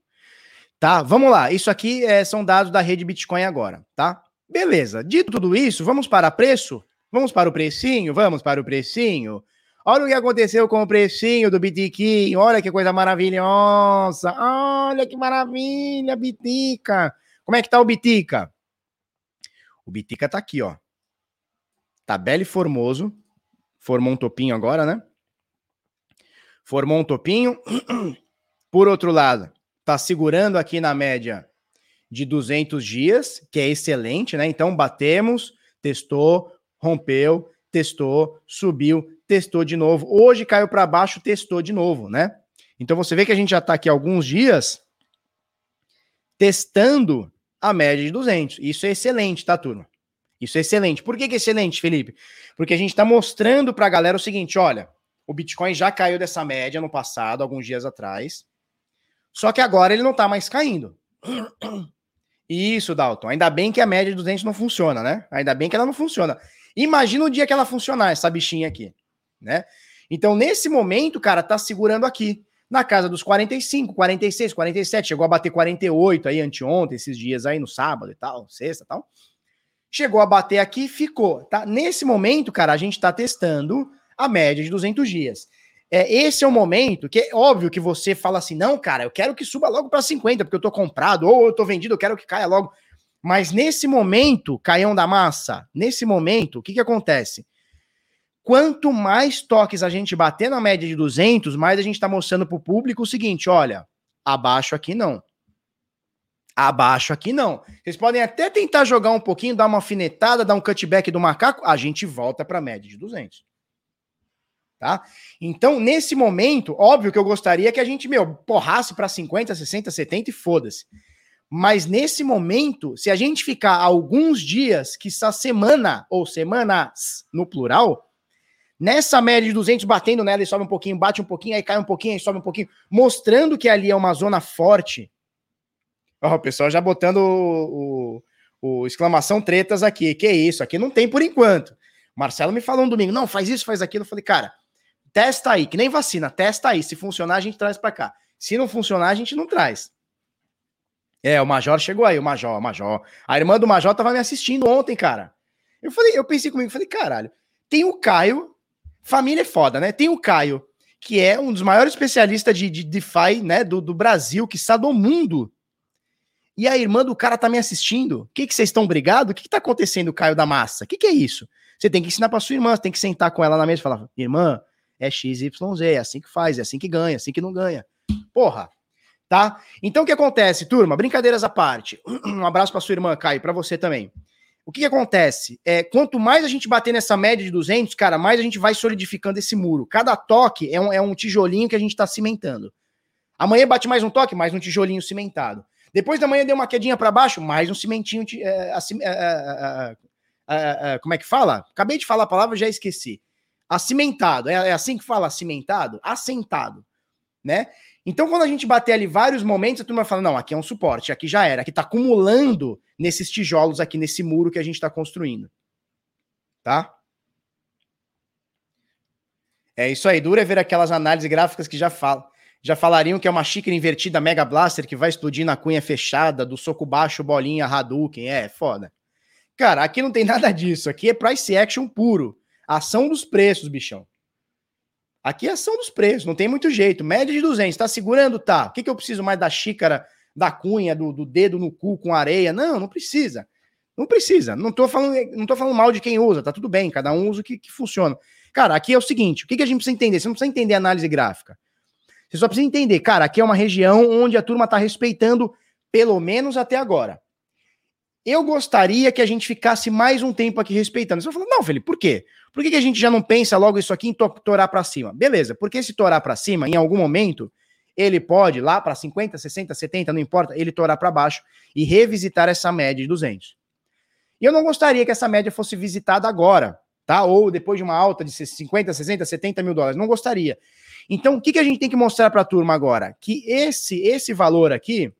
Tá, vamos lá. Isso aqui é, são dados da rede Bitcoin agora, tá? Beleza. Dito tudo isso, vamos para preço? Vamos para o precinho? Vamos para o precinho? Olha o que aconteceu com o precinho do Bitiquim. Olha que coisa maravilhosa. Olha que maravilha, Bitica. Como é que tá o Bitica? O Bitica tá aqui, ó. Tá belo e formoso. Formou um topinho agora, né? Formou um topinho. Por outro lado, tá segurando aqui na média de 200 dias, que é excelente, né? Então batemos, testou, rompeu, testou, subiu, testou de novo. Hoje caiu para baixo, testou de novo, né? Então você vê que a gente já está aqui alguns dias testando a média de 200. Isso é excelente, tá, turma? Isso é excelente. Por que, que é excelente, Felipe? Porque a gente está mostrando para a galera o seguinte: olha, o Bitcoin já caiu dessa média no passado, alguns dias atrás. Só que agora ele não está mais caindo. Isso, Dalton. Ainda bem que a média de 200 não funciona, né? Ainda bem que ela não funciona. Imagina o dia que ela funcionar, essa bichinha aqui, né? Então, nesse momento, cara, tá segurando aqui na casa dos 45, 46, 47, chegou a bater 48 aí anteontem, esses dias aí no sábado e tal, sexta e tal. Chegou a bater aqui e ficou, tá? Nesse momento, cara, a gente tá testando a média de 200 dias. É, esse é o momento que é óbvio que você fala assim: "Não, cara, eu quero que suba logo para 50, porque eu tô comprado ou eu tô vendido, eu quero que caia logo". Mas nesse momento, caião da massa, nesse momento, o que que acontece? Quanto mais toques a gente bater na média de 200, mais a gente está mostrando para o público o seguinte: olha, abaixo aqui não. Abaixo aqui não. Vocês podem até tentar jogar um pouquinho, dar uma alfinetada, dar um cutback do macaco, a gente volta para a média de 200. Tá? Então, nesse momento, óbvio que eu gostaria que a gente, meu, porrasse para 50, 60, 70 e foda-se. Mas nesse momento, se a gente ficar alguns dias, que essa semana ou semanas no plural, Nessa média de 200, batendo nela e sobe um pouquinho, bate um pouquinho, aí cai um pouquinho, aí sobe um pouquinho, mostrando que ali é uma zona forte. Ó, o pessoal já botando o, o, o, exclamação tretas aqui. Que isso? Aqui não tem por enquanto. Marcelo me falou um domingo, não, faz isso, faz aquilo. Eu falei, cara, testa aí, que nem vacina, testa aí. Se funcionar, a gente traz para cá. Se não funcionar, a gente não traz. É, o Major chegou aí, o Major, o Major. A irmã do Major tava me assistindo ontem, cara. Eu falei, eu pensei comigo, falei, caralho, tem o Caio, Família é foda, né? Tem o Caio, que é um dos maiores especialistas de, de DeFi, né, do, do Brasil, que está do mundo. E a irmã do cara tá me assistindo. O que vocês estão brigados? O que que tá acontecendo, Caio da Massa? O que que é isso? Você tem que ensinar para sua irmã, você tem que sentar com ela na mesa e falar: "Irmã, é XYZ, é assim que faz, é assim que ganha, é assim que não ganha". Porra. Tá? Então o que acontece, turma? Brincadeiras à parte. Um abraço para sua irmã, Caio, para você também. O que, que, acontece? É, quanto mais a gente bater nessa média de 200, cara, mais a gente vai solidificando esse muro. Cada toque é um, é um tijolinho que a gente está cimentando. Amanhã bate mais um toque, mais um tijolinho cimentado. Depois da manhã deu uma quedinha para baixo, mais um cimentinho. É, assim, é, é, como é que fala? Acabei de falar a palavra, já esqueci. Acimentado. É, assim que fala, cimentado? Assentado. Né? Então, quando a gente bater ali vários momentos, a turma fala: não, aqui é um suporte, aqui já era, aqui está acumulando nesses tijolos aqui, nesse muro que a gente está construindo. Tá? É isso aí. Dura é ver aquelas análises gráficas que já falam. Já falariam que é uma xícara invertida Mega Blaster que vai explodir na cunha fechada, do soco baixo, bolinha, Hadouken. É, foda. Cara, aqui não tem nada disso. Aqui é price action puro. Ação dos preços, bichão. Aqui é ação dos preços, não tem muito jeito. Média de 200, tá segurando? Tá. O que, que eu preciso mais da xícara, da cunha, do, do dedo no cu com areia? Não, não precisa. Não precisa. Não tô falando, não tô falando mal de quem usa, tá tudo bem, cada um usa o que, que funciona. Cara, aqui é o seguinte: o que, que a gente precisa entender? Você não precisa entender análise gráfica. Você só precisa entender, cara, aqui é uma região onde a turma tá respeitando, pelo menos até agora. Eu gostaria que a gente ficasse mais um tempo aqui respeitando. Você vai falar, não, Felipe, por quê? Por que, que a gente já não pensa logo isso aqui em torar para cima? Beleza, porque se torar para cima, em algum momento, ele pode, lá para 50, 60, 70, não importa, ele torar para baixo e revisitar essa média de 200. E eu não gostaria que essa média fosse visitada agora, tá? Ou depois de uma alta de 50, 60, 70 mil dólares. Não gostaria. Então, o que, que a gente tem que mostrar para a turma agora? Que esse, esse valor aqui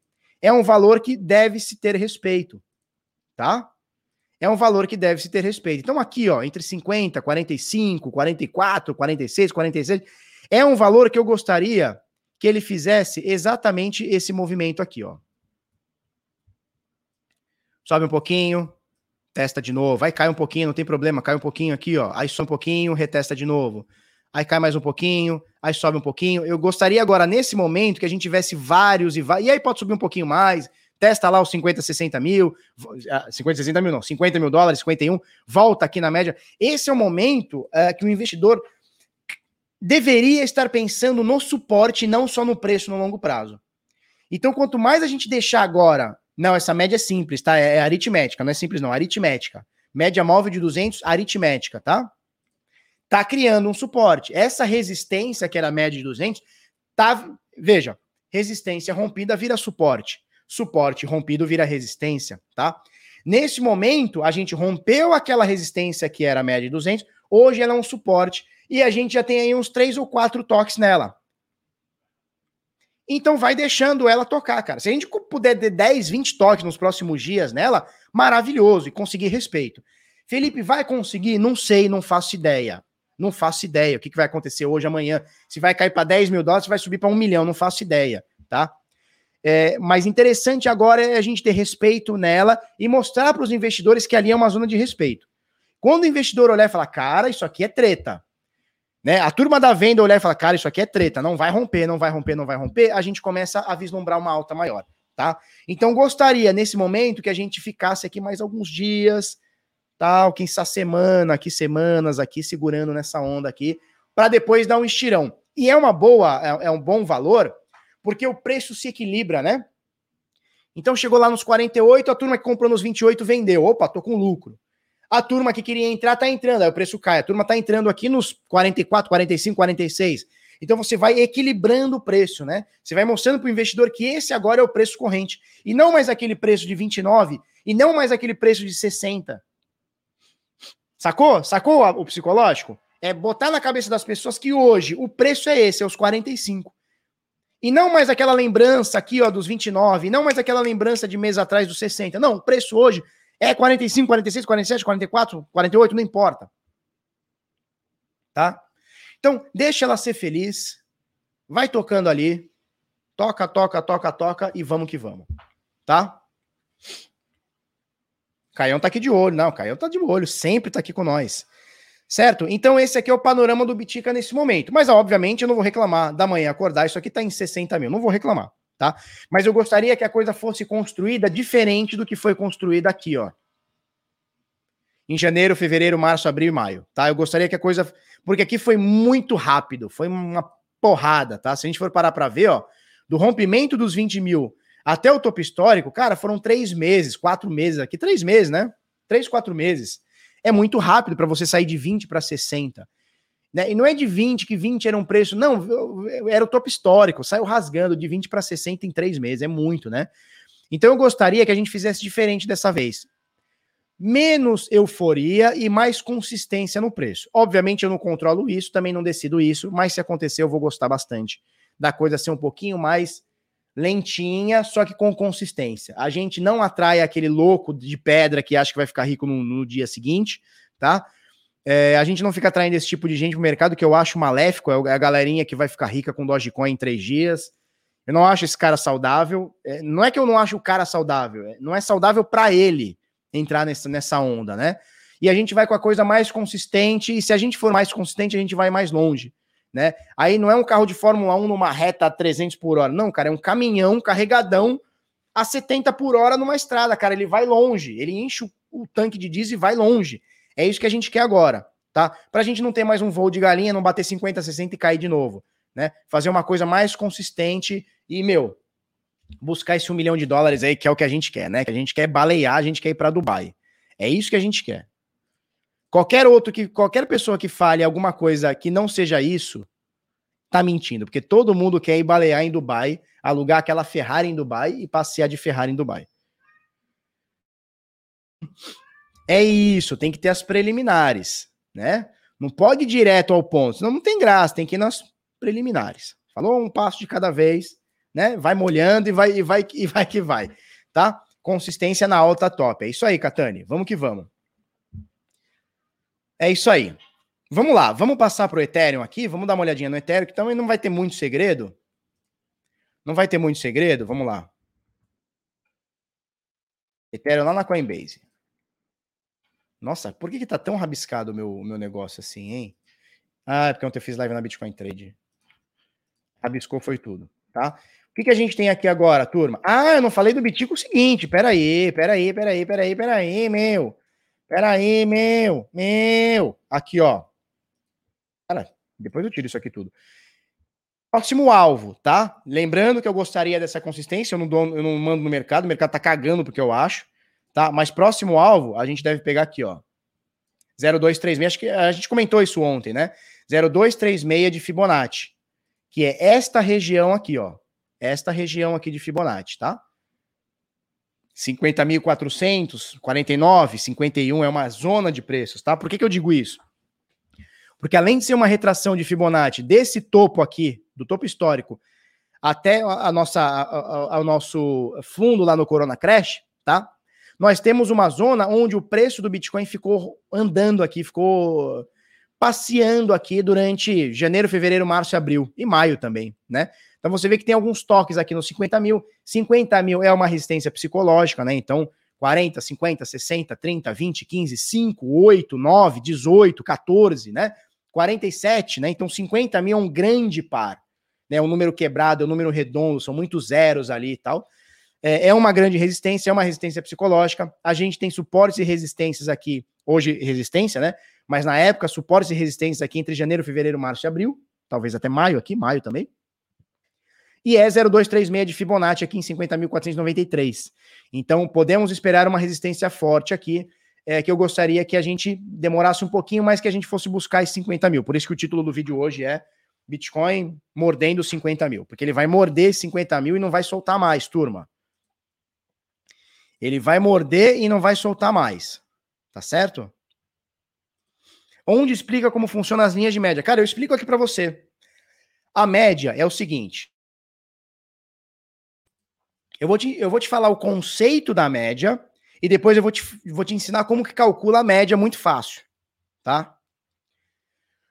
é um valor que deve se ter respeito tá? É um valor que deve se ter respeito. Então, aqui, ó, entre 50, 45, 44, 46, 46, é um valor que eu gostaria que ele fizesse exatamente esse movimento aqui, ó. Sobe um pouquinho, testa de novo, aí cai um pouquinho, não tem problema, cai um pouquinho aqui, ó, aí sobe um pouquinho, retesta de novo. Aí cai mais um pouquinho, aí sobe um pouquinho. Eu gostaria agora, nesse momento, que a gente tivesse vários e vários. E aí pode subir um pouquinho mais, testa lá os 50, 60 mil, 50, ah, 60 mil não, 50 mil dólares, 51, volta aqui na média. Esse é o momento é, que o investidor deveria estar pensando no suporte, não só no preço no longo prazo. Então, quanto mais a gente deixar agora, não, essa média é simples, tá? É, é aritmética, não é simples não, é aritmética. Média móvel de 200, aritmética, tá? Tá criando um suporte. Essa resistência, que era a média de 200, tá, veja, resistência rompida vira suporte. Suporte rompido vira resistência, tá? Nesse momento, a gente rompeu aquela resistência que era a média de 200, hoje ela é um suporte e a gente já tem aí uns três ou quatro toques nela. Então vai deixando ela tocar, cara. Se a gente puder ter 10, 20 toques nos próximos dias nela, maravilhoso e conseguir respeito. Felipe, vai conseguir? Não sei, não faço ideia. Não faço ideia. O que, que vai acontecer hoje, amanhã? Se vai cair para 10 mil dólares, se vai subir para um milhão, não faço ideia, tá? É, mas interessante agora é a gente ter respeito nela e mostrar para os investidores que ali é uma zona de respeito. Quando o investidor olhar e falar, cara, isso aqui é treta, né? A turma da venda olhar e falar, cara, isso aqui é treta, não vai romper, não vai romper, não vai romper, a gente começa a vislumbrar uma alta maior, tá? Então gostaria, nesse momento, que a gente ficasse aqui mais alguns dias, tal, quem sabe semana, aqui semanas, aqui segurando nessa onda aqui, para depois dar um estirão. E é uma boa, é, é um bom valor, porque o preço se equilibra, né? Então chegou lá nos 48, a turma que comprou nos 28 vendeu. Opa, tô com lucro. A turma que queria entrar tá entrando, aí o preço cai. A turma tá entrando aqui nos 44, 45, 46. Então você vai equilibrando o preço, né? Você vai mostrando para o investidor que esse agora é o preço corrente e não mais aquele preço de 29 e não mais aquele preço de 60. Sacou? Sacou o psicológico? É botar na cabeça das pessoas que hoje o preço é esse, é os 45. E não mais aquela lembrança aqui, ó, dos 29, não mais aquela lembrança de mês atrás dos 60. Não, o preço hoje é 45, 46, 47, 44, 48, não importa. Tá? Então, deixa ela ser feliz. Vai tocando ali. Toca, toca, toca, toca e vamos que vamos. Tá? Caião tá aqui de olho. Não, Caião tá de olho. Sempre tá aqui com nós. Certo? Então, esse aqui é o panorama do Bitica nesse momento. Mas, obviamente, eu não vou reclamar da manhã acordar. Isso aqui tá em 60 mil. Não vou reclamar tá? Mas eu gostaria que a coisa fosse construída diferente do que foi construída aqui, ó. Em janeiro, fevereiro, março, abril e maio, tá? Eu gostaria que a coisa. Porque aqui foi muito rápido, foi uma porrada, tá? Se a gente for parar para ver, ó, do rompimento dos 20 mil até o topo histórico, cara, foram três meses, quatro meses aqui, três meses, né? Três, quatro meses. É muito rápido para você sair de 20 para 60. Né? E não é de 20, que 20 era um preço. Não, era o topo histórico. Saiu rasgando de 20 para 60 em três meses. É muito, né? Então eu gostaria que a gente fizesse diferente dessa vez. Menos euforia e mais consistência no preço. Obviamente eu não controlo isso, também não decido isso, mas se acontecer eu vou gostar bastante da coisa ser um pouquinho mais lentinha, só que com consistência. A gente não atrai aquele louco de pedra que acha que vai ficar rico no, no dia seguinte, tá? É, a gente não fica atraindo esse tipo de gente pro mercado que eu acho maléfico, é, é a galerinha que vai ficar rica com Dogecoin em três dias. Eu não acho esse cara saudável. É, não é que eu não acho o cara saudável, é, não é saudável para ele entrar nessa, nessa onda, né? E a gente vai com a coisa mais consistente, e se a gente for mais consistente, a gente vai mais longe, né? Aí não é um carro de Fórmula 1 numa reta a 300 por hora, não, cara, é um caminhão carregadão a 70 por hora numa estrada, cara, ele vai longe, ele enche o, o tanque de diesel e vai longe. É isso que a gente quer agora, tá? Para a gente não ter mais um voo de galinha, não bater 50, 60 e cair de novo, né? Fazer uma coisa mais consistente e, meu, buscar esse um milhão de dólares aí, que é o que a gente quer, né? Que a gente quer balear, a gente quer ir para Dubai. É isso que a gente quer. Qualquer outro que, qualquer pessoa que fale alguma coisa que não seja isso, tá mentindo, porque todo mundo quer ir balear em Dubai, alugar aquela Ferrari em Dubai e passear de Ferrari em Dubai. É isso, tem que ter as preliminares, né? Não pode ir direto ao ponto, senão não tem graça, tem que ir nas preliminares. Falou um passo de cada vez, né? Vai molhando e vai e vai e vai que vai, tá? Consistência na alta top. É isso aí, Catani. Vamos que vamos. É isso aí. Vamos lá, vamos passar para o Ethereum aqui, vamos dar uma olhadinha no Ethereum, que também não vai ter muito segredo. Não vai ter muito segredo, vamos lá. Ethereum lá na Coinbase. Nossa, por que, que tá tão rabiscado o meu, meu negócio assim, hein? Ah, é porque ontem eu fiz live na Bitcoin Trade. Rabiscou foi tudo. tá? O que, que a gente tem aqui agora, turma? Ah, eu não falei do Bitico o seguinte, peraí, peraí, peraí, peraí, peraí, meu. Peraí, meu, meu. Aqui, ó. Cara, depois eu tiro isso aqui tudo. Próximo alvo, tá? Lembrando que eu gostaria dessa consistência, eu não, dou, eu não mando no mercado, o mercado tá cagando porque eu acho, tá? Mas próximo alvo, a gente deve pegar aqui, ó. 0236, acho que a gente comentou isso ontem, né? 0236 de Fibonacci, que é esta região aqui, ó. Esta região aqui de Fibonacci, tá? 50.400, 49, 51 é uma zona de preços, tá? Por que, que eu digo isso? Porque além de ser uma retração de Fibonacci desse topo aqui, do topo histórico até a nossa, a, a, o nosso fundo lá no Corona Crash, tá? Nós temos uma zona onde o preço do Bitcoin ficou andando aqui, ficou passeando aqui durante janeiro, fevereiro, março, abril e maio também, né? Então você vê que tem alguns toques aqui nos 50 mil. 50 mil é uma resistência psicológica, né? Então 40, 50, 60, 30, 20, 15, 5, 8, 9, 18, 14, né? 47, né? Então 50 mil é um grande par né? Um número quebrado, é um número redondo, são muitos zeros ali e tal. É, é uma grande resistência, é uma resistência psicológica. A gente tem suportes e resistências aqui, hoje resistência, né? Mas na época, suportes e resistências aqui entre janeiro, fevereiro, março e abril, talvez até maio aqui, maio também. E é 0236 de Fibonacci aqui em 50.493. Então, podemos esperar uma resistência forte aqui, é, que eu gostaria que a gente demorasse um pouquinho, mas que a gente fosse buscar esses 50 mil. Por isso que o título do vídeo hoje é Bitcoin mordendo 50 mil, porque ele vai morder 50 mil e não vai soltar mais, turma. Ele vai morder e não vai soltar mais. Tá certo? Onde explica como funcionam as linhas de média? Cara, eu explico aqui para você. A média é o seguinte. Eu vou, te, eu vou te falar o conceito da média e depois eu vou te, vou te ensinar como que calcula a média muito fácil, tá?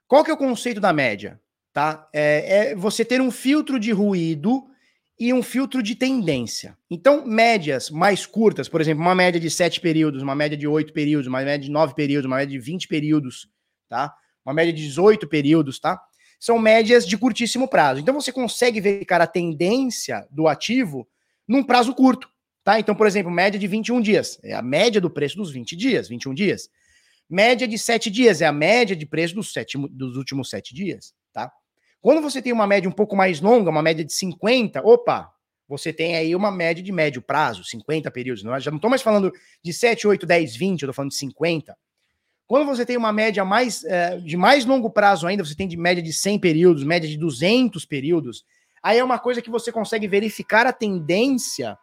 Qual que é o conceito da média? tá? É, é você ter um filtro de ruído e um filtro de tendência. Então, médias mais curtas, por exemplo, uma média de sete períodos, uma média de oito períodos, uma média de nove períodos, uma média de 20 períodos, tá? Uma média de 18 períodos, tá? São médias de curtíssimo prazo. Então, você consegue verificar a tendência do ativo num prazo curto, tá? Então, por exemplo, média de 21 dias. É a média do preço dos 20 dias, 21 dias. Média de 7 dias é a média de preço dos, sete, dos últimos 7 dias? Quando você tem uma média um pouco mais longa, uma média de 50, opa, você tem aí uma média de médio prazo, 50 períodos. Não, já não estou mais falando de 7, 8, 10, 20, eu estou falando de 50. Quando você tem uma média mais é, de mais longo prazo ainda, você tem de média de 100 períodos, média de 200 períodos, aí é uma coisa que você consegue verificar a tendência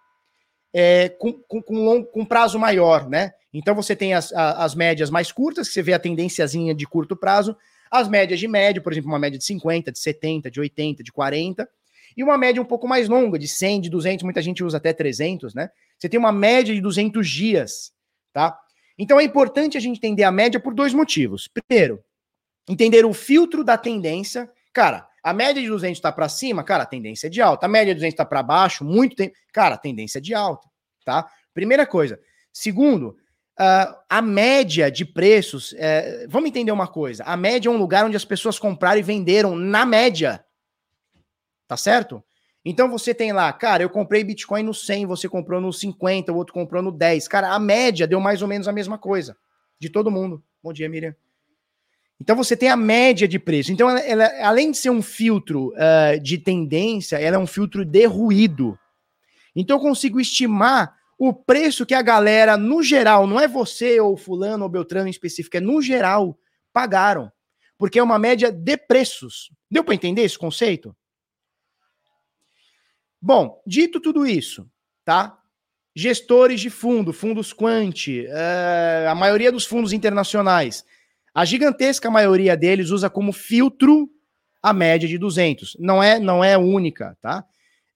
é, com, com, com, com prazo maior, né? Então você tem as, as médias mais curtas, que você vê a tendênciazinha de curto prazo, as médias de médio, por exemplo, uma média de 50, de 70, de 80, de 40, e uma média um pouco mais longa, de 100, de 200, muita gente usa até 300, né? Você tem uma média de 200 dias, tá? Então é importante a gente entender a média por dois motivos. Primeiro, entender o filtro da tendência. Cara, a média de 200 está para cima, cara, a tendência é de alta. A média de 200 está para baixo, muito tempo, cara, a tendência é de alta, tá? Primeira coisa. Segundo, Uh, a média de preços, é, vamos entender uma coisa: a média é um lugar onde as pessoas compraram e venderam na média. Tá certo? Então você tem lá, cara, eu comprei Bitcoin no 100, você comprou no 50, o outro comprou no 10. Cara, a média deu mais ou menos a mesma coisa de todo mundo. Bom dia, Miriam. Então você tem a média de preço. Então, ela, ela além de ser um filtro uh, de tendência, ela é um filtro de ruído. Então eu consigo estimar o preço que a galera, no geral, não é você ou fulano ou Beltrano em específico, é no geral, pagaram. Porque é uma média de preços. Deu para entender esse conceito? Bom, dito tudo isso, tá? Gestores de fundo, fundos quant, uh, a maioria dos fundos internacionais, a gigantesca maioria deles usa como filtro a média de 200. Não é, não é única, tá?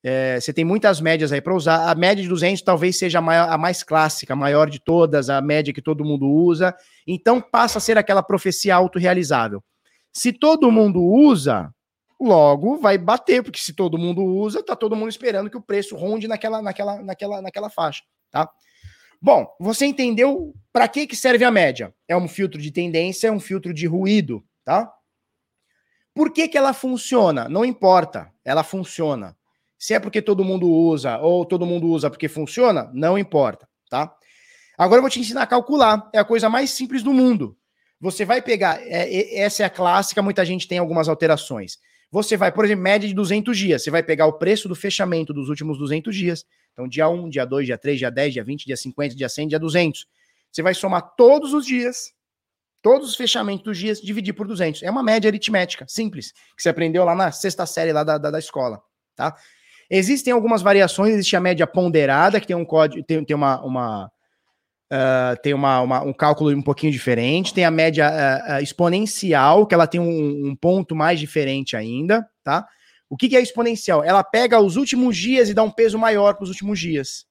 É, você tem muitas médias aí para usar. A média de 200 talvez seja a, maior, a, mais clássica, a maior de todas, a média que todo mundo usa. Então passa a ser aquela profecia autorrealizável. Se todo mundo usa, logo vai bater, porque se todo mundo usa, tá todo mundo esperando que o preço ronde naquela, naquela, naquela, naquela faixa, tá? Bom, você entendeu para que, que serve a média? É um filtro de tendência, é um filtro de ruído, tá? Por que, que ela funciona? Não importa, ela funciona. Se é porque todo mundo usa ou todo mundo usa porque funciona, não importa, tá? Agora eu vou te ensinar a calcular. É a coisa mais simples do mundo. Você vai pegar, é, essa é a clássica, muita gente tem algumas alterações. Você vai, por exemplo, média de 200 dias. Você vai pegar o preço do fechamento dos últimos 200 dias. Então, dia 1, dia 2, dia 3, dia 10, dia 20, dia 50, dia 100, dia 200. Você vai somar todos os dias, todos os fechamentos dos dias, dividir por 200. É uma média aritmética, simples, que você aprendeu lá na sexta série lá da, da, da escola, tá? Existem algumas variações, existe a média ponderada, que tem um código, tem, tem uma, uma Uh, tem uma, uma, um cálculo um pouquinho diferente, tem a média uh, uh, exponencial, que ela tem um, um, ponto mais diferente ainda, tá? O que, que é exponencial? Ela pega os últimos dias e dá um peso maior para os últimos dias.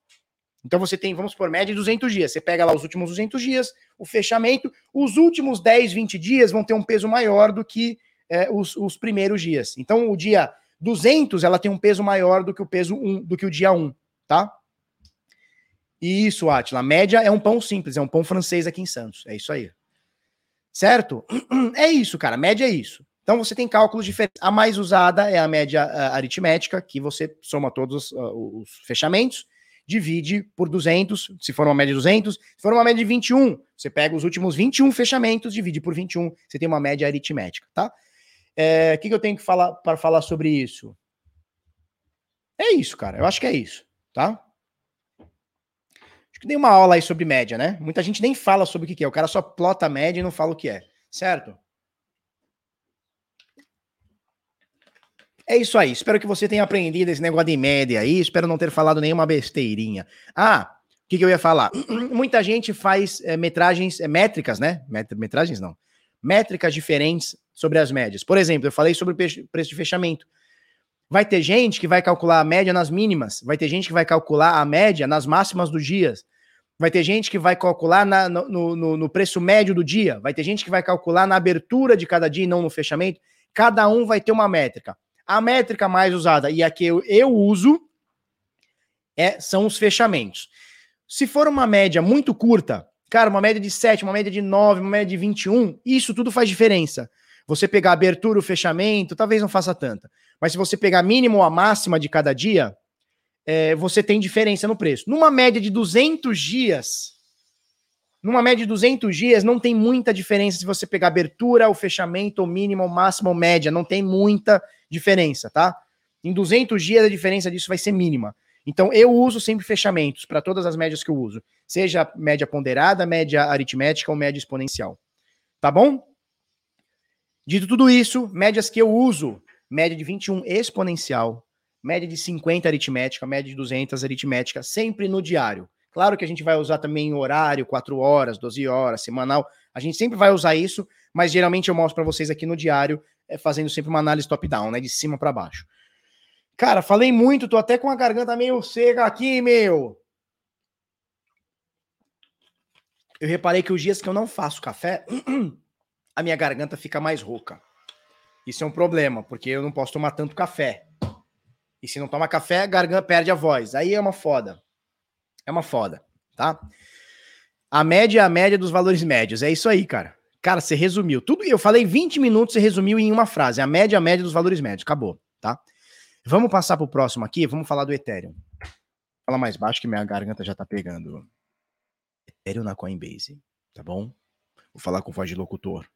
Então você tem, vamos por média, 200 dias. Você pega lá os últimos 200 dias, o fechamento, os últimos 10, 20 dias vão ter um peso maior do que eh, os, os, primeiros dias. Então o dia 200, ela tem um peso maior do que o peso 1, do que o dia 1, tá? Isso, Atila. A média é um pão simples, é um pão francês aqui em Santos. É isso aí. Certo? É isso, cara. Média é isso. Então você tem cálculos diferentes. A mais usada é a média uh, aritmética, que você soma todos os fechamentos, divide por 200, se for uma média de 200. Se for uma média de 21, você pega os últimos 21 fechamentos, divide por 21, você tem uma média aritmética, tá? É, o que, que eu tenho que falar para falar sobre isso? É isso, cara. Eu acho que é isso, tá? Acho que tem uma aula aí sobre média, né? Muita gente nem fala sobre o que é. O cara só plota a média e não fala o que é. Certo? É isso aí. Espero que você tenha aprendido esse negócio de média aí. Espero não ter falado nenhuma besteirinha. Ah, o que, que, eu ia falar? Muita gente faz é, metragens, é, métricas, né? Metragens não. Métricas diferentes sobre as médias. Por exemplo, eu falei sobre o preço de fechamento. Vai ter gente que vai calcular a média nas mínimas, vai ter gente que vai calcular a média nas máximas dos dias, vai ter gente que vai calcular na, no, no, no, preço médio do dia, vai ter gente que vai calcular na abertura de cada dia e não no fechamento. Cada um vai ter uma métrica. A métrica mais usada e a que eu, eu uso é, são os fechamentos. Se for uma média muito curta, cara, uma média de 7, uma média de 9, uma média de 21, isso tudo faz diferença. Você pegar abertura, o fechamento, talvez não faça tanta. Mas se você pegar mínimo ou a máxima de cada dia, é, você tem diferença no preço. Numa média de 200 dias, numa média de 200 dias, não tem muita diferença se você pegar abertura, o fechamento, o mínimo, o máximo, ou média. Não tem muita diferença, tá? Em 200 dias, a diferença disso vai ser mínima. Então, eu uso sempre fechamentos para todas as médias que eu uso. Seja média ponderada, média aritmética ou média exponencial. Tá bom? Dito tudo isso, médias que eu uso média de 21 exponencial, média de 50 aritmética, média de 200 aritmética, sempre no diário. Claro que a gente vai usar também horário, 4 horas, 12 horas, semanal. A gente sempre vai usar isso, mas geralmente eu mostro para vocês aqui no diário, é, fazendo sempre uma análise top-down, né? De cima para baixo. Cara, falei muito, tô até com a garganta meio seca aqui, meu. Eu reparei que os dias que eu não faço café, a minha garganta fica mais rouca. Isso é um problema, porque eu não posso tomar tanto café. E se não toma café, a garganta perde a voz. Aí é uma foda. É uma foda, tá? A média é a média dos valores médios. É isso aí, cara. Cara, você resumiu. Tudo eu falei 20 minutos, você resumiu em uma frase. A média é a média dos valores médios. Acabou, tá? Vamos passar pro próximo aqui, vamos falar do Ethereum. Fala mais baixo que minha garganta já tá pegando. Ethereum na Coinbase, tá bom? Vou falar com voz de locutor.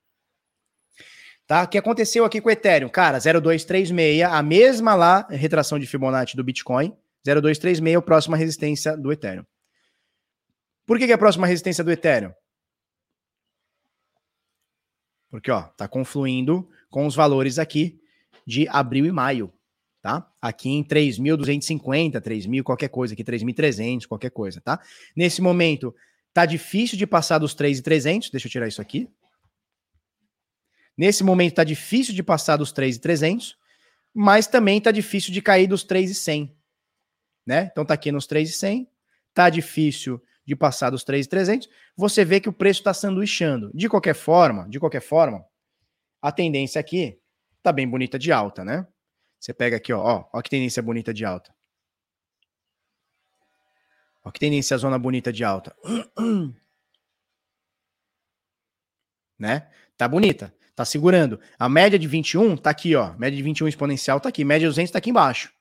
Tá? O que aconteceu aqui com o Ethereum? Cara, 0236, a mesma lá, retração de Fibonacci do Bitcoin. 0236, a próxima resistência do Ethereum. Por que, que é a próxima resistência do Ethereum? Porque, ó, tá confluindo com os valores aqui de abril e maio, tá? Aqui em 3.250, 3.000, qualquer coisa aqui, 3.300, qualquer coisa, tá? Nesse momento, tá difícil de passar dos 3.300, deixa eu tirar isso aqui, Nesse momento está difícil de passar dos 3,300, mas também está difícil de cair dos 3,100. Né? Então está aqui nos 3,100, está difícil de passar dos 3,300. Você vê que o preço está sanduichando. De qualquer forma, de qualquer forma, a tendência aqui está bem bonita de alta, né? Você pega aqui, ó, ó, ó que tendência bonita de alta. Ó que tendência zona bonita de alta. né? Tá bonita. Tá segurando. A média de 21 tá aqui, ó. Média de 21 exponencial tá aqui. Média de 200 tá aqui embaixo.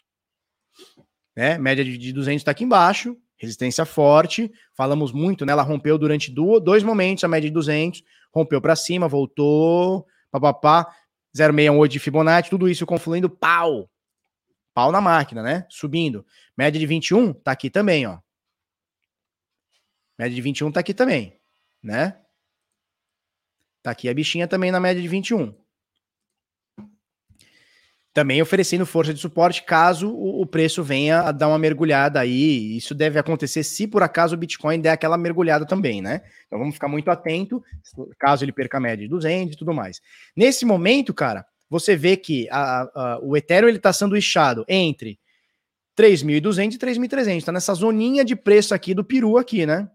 né? Média de 200 está aqui embaixo, resistência forte. Falamos muito, né? Ela rompeu durante dois momentos a média de 200, rompeu para cima, voltou, papapá, 0,618 de Fibonacci, tudo isso confluindo, pau. Pau na máquina, né? Subindo. Média de 21 tá aqui também, ó. Média de 21 tá aqui também, né? Tá aqui a bichinha também na média de 21 também oferecendo força de suporte caso o, preço venha a dar uma mergulhada aí. Isso deve acontecer se por acaso o Bitcoin der aquela mergulhada também, né? Então vamos ficar muito atento caso ele perca a média de 200 e tudo mais. Nesse momento, cara, você vê que a, a, o Ethereum está sanduichado entre 3.200 e 3.300. Está nessa zoninha de preço aqui do peru aqui, né?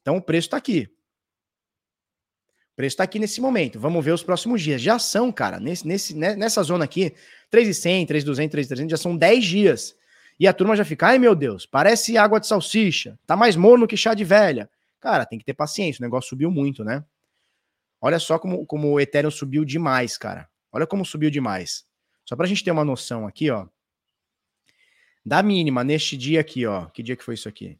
Então o preço está aqui preço está aqui nesse momento. Vamos ver os próximos dias. Já são, cara, nesse, nesse, né, nessa zona aqui, 3,100, 3,200, 3,300, já são 10 dias. E a turma já fica, ai meu Deus, parece água de salsicha, tá mais morno que chá de velha. Cara, tem que ter paciência, o negócio subiu muito, né? Olha só como, como o Ethereum subiu demais, cara. Olha como subiu demais. Só pra gente ter uma noção aqui, ó. Da mínima neste dia aqui, ó. Que dia que foi isso aqui?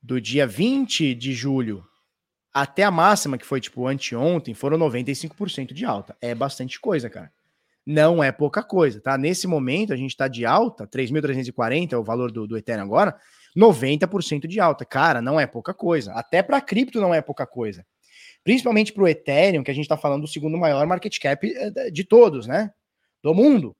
Do dia 20 de julho até a máxima, que foi tipo anteontem, foram 95% de alta. É bastante coisa, cara. Não é pouca coisa, tá? Nesse momento, a gente tá de alta, 3.340 é o valor do, do Ethereum agora, 90% de alta. Cara, não é pouca coisa. Até para cripto não é pouca coisa. Principalmente para o Ethereum, que a gente está falando do segundo maior market cap eh, de todos, né? Do mundo.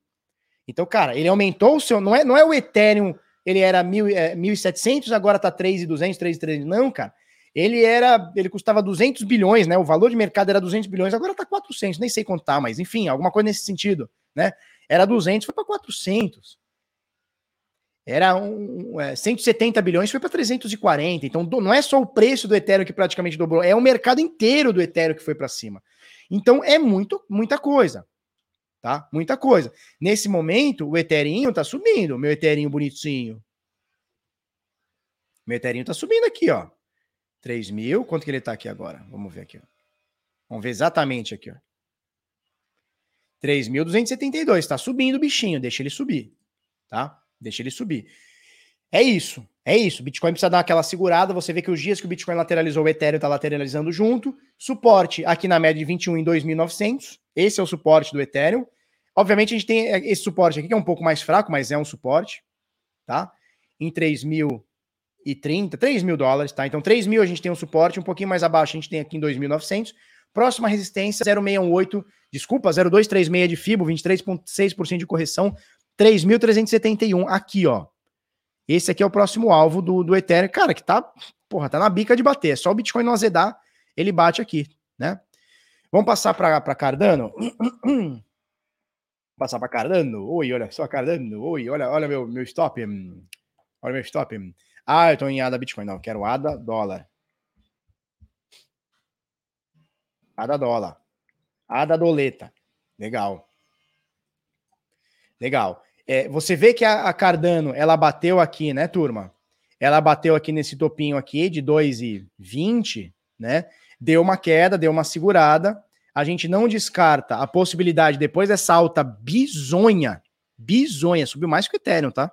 Então, cara, ele aumentou o seu. Não é, não é o Ethereum, ele era mil, é, 1.700, agora tá 3.200, 3.300. Não, cara ele era, ele custava 200 bilhões, né? O valor de mercado era 200 bilhões, agora tá 400, nem sei contar, tá, mas enfim, alguma coisa nesse sentido, né? Era 200, foi para 400. Era um, é, 170 bilhões, foi para 340. Então não é só o preço do Ethereum que praticamente dobrou, é o mercado inteiro do Ethereum que foi para cima. Então é muito, muita coisa, tá? Muita coisa. Nesse momento, o Ethereum tá subindo, meu Ethereum bonitinho. Meu Ethereum tá subindo aqui, ó. 3 mil. Quanto que ele está aqui agora? Vamos ver aqui. Ó. Vamos ver exatamente aqui. 3.272. Está subindo o bichinho. Deixa ele subir. Tá? Deixa ele subir. É isso. É isso. Bitcoin precisa dar aquela segurada. Você vê que os dias que o Bitcoin lateralizou, o Ethereum está lateralizando junto. Suporte aqui na média de 21 em 2.900. Esse é o suporte do Ethereum. Obviamente, a gente tem esse suporte aqui que é um pouco mais fraco, mas é um suporte. Tá? Em 3.000 e 30, 3 mil dólares, tá? Então 3 mil a gente tem um suporte, um pouquinho mais abaixo a gente tem aqui em 2.900. Próxima resistência 0,618, desculpa, 0,236 de FIBO, 23,6% de correção, 3.371 aqui, ó. Esse aqui é o próximo alvo do, do Ethereum, cara, que tá, porra, tá na bica de bater. É só o Bitcoin não azedar, ele bate aqui, né? Vamos passar para Cardano? passar para Cardano? Oi, olha só Cardano. Oi, olha, olha meu, meu stop. Olha meu stop. Ah, eu estou em ADA Bitcoin. Não, quero ADA dólar. ADA dólar. ADA doleta. Legal. Legal. É, você vê que a, a, Cardano, ela bateu aqui, né, turma? Ela bateu aqui nesse topinho aqui de 2,20, né? Deu uma queda, deu uma segurada. A gente não descarta a possibilidade, depois dessa alta bizonha, bizonha, subiu mais que o Ethereum, tá?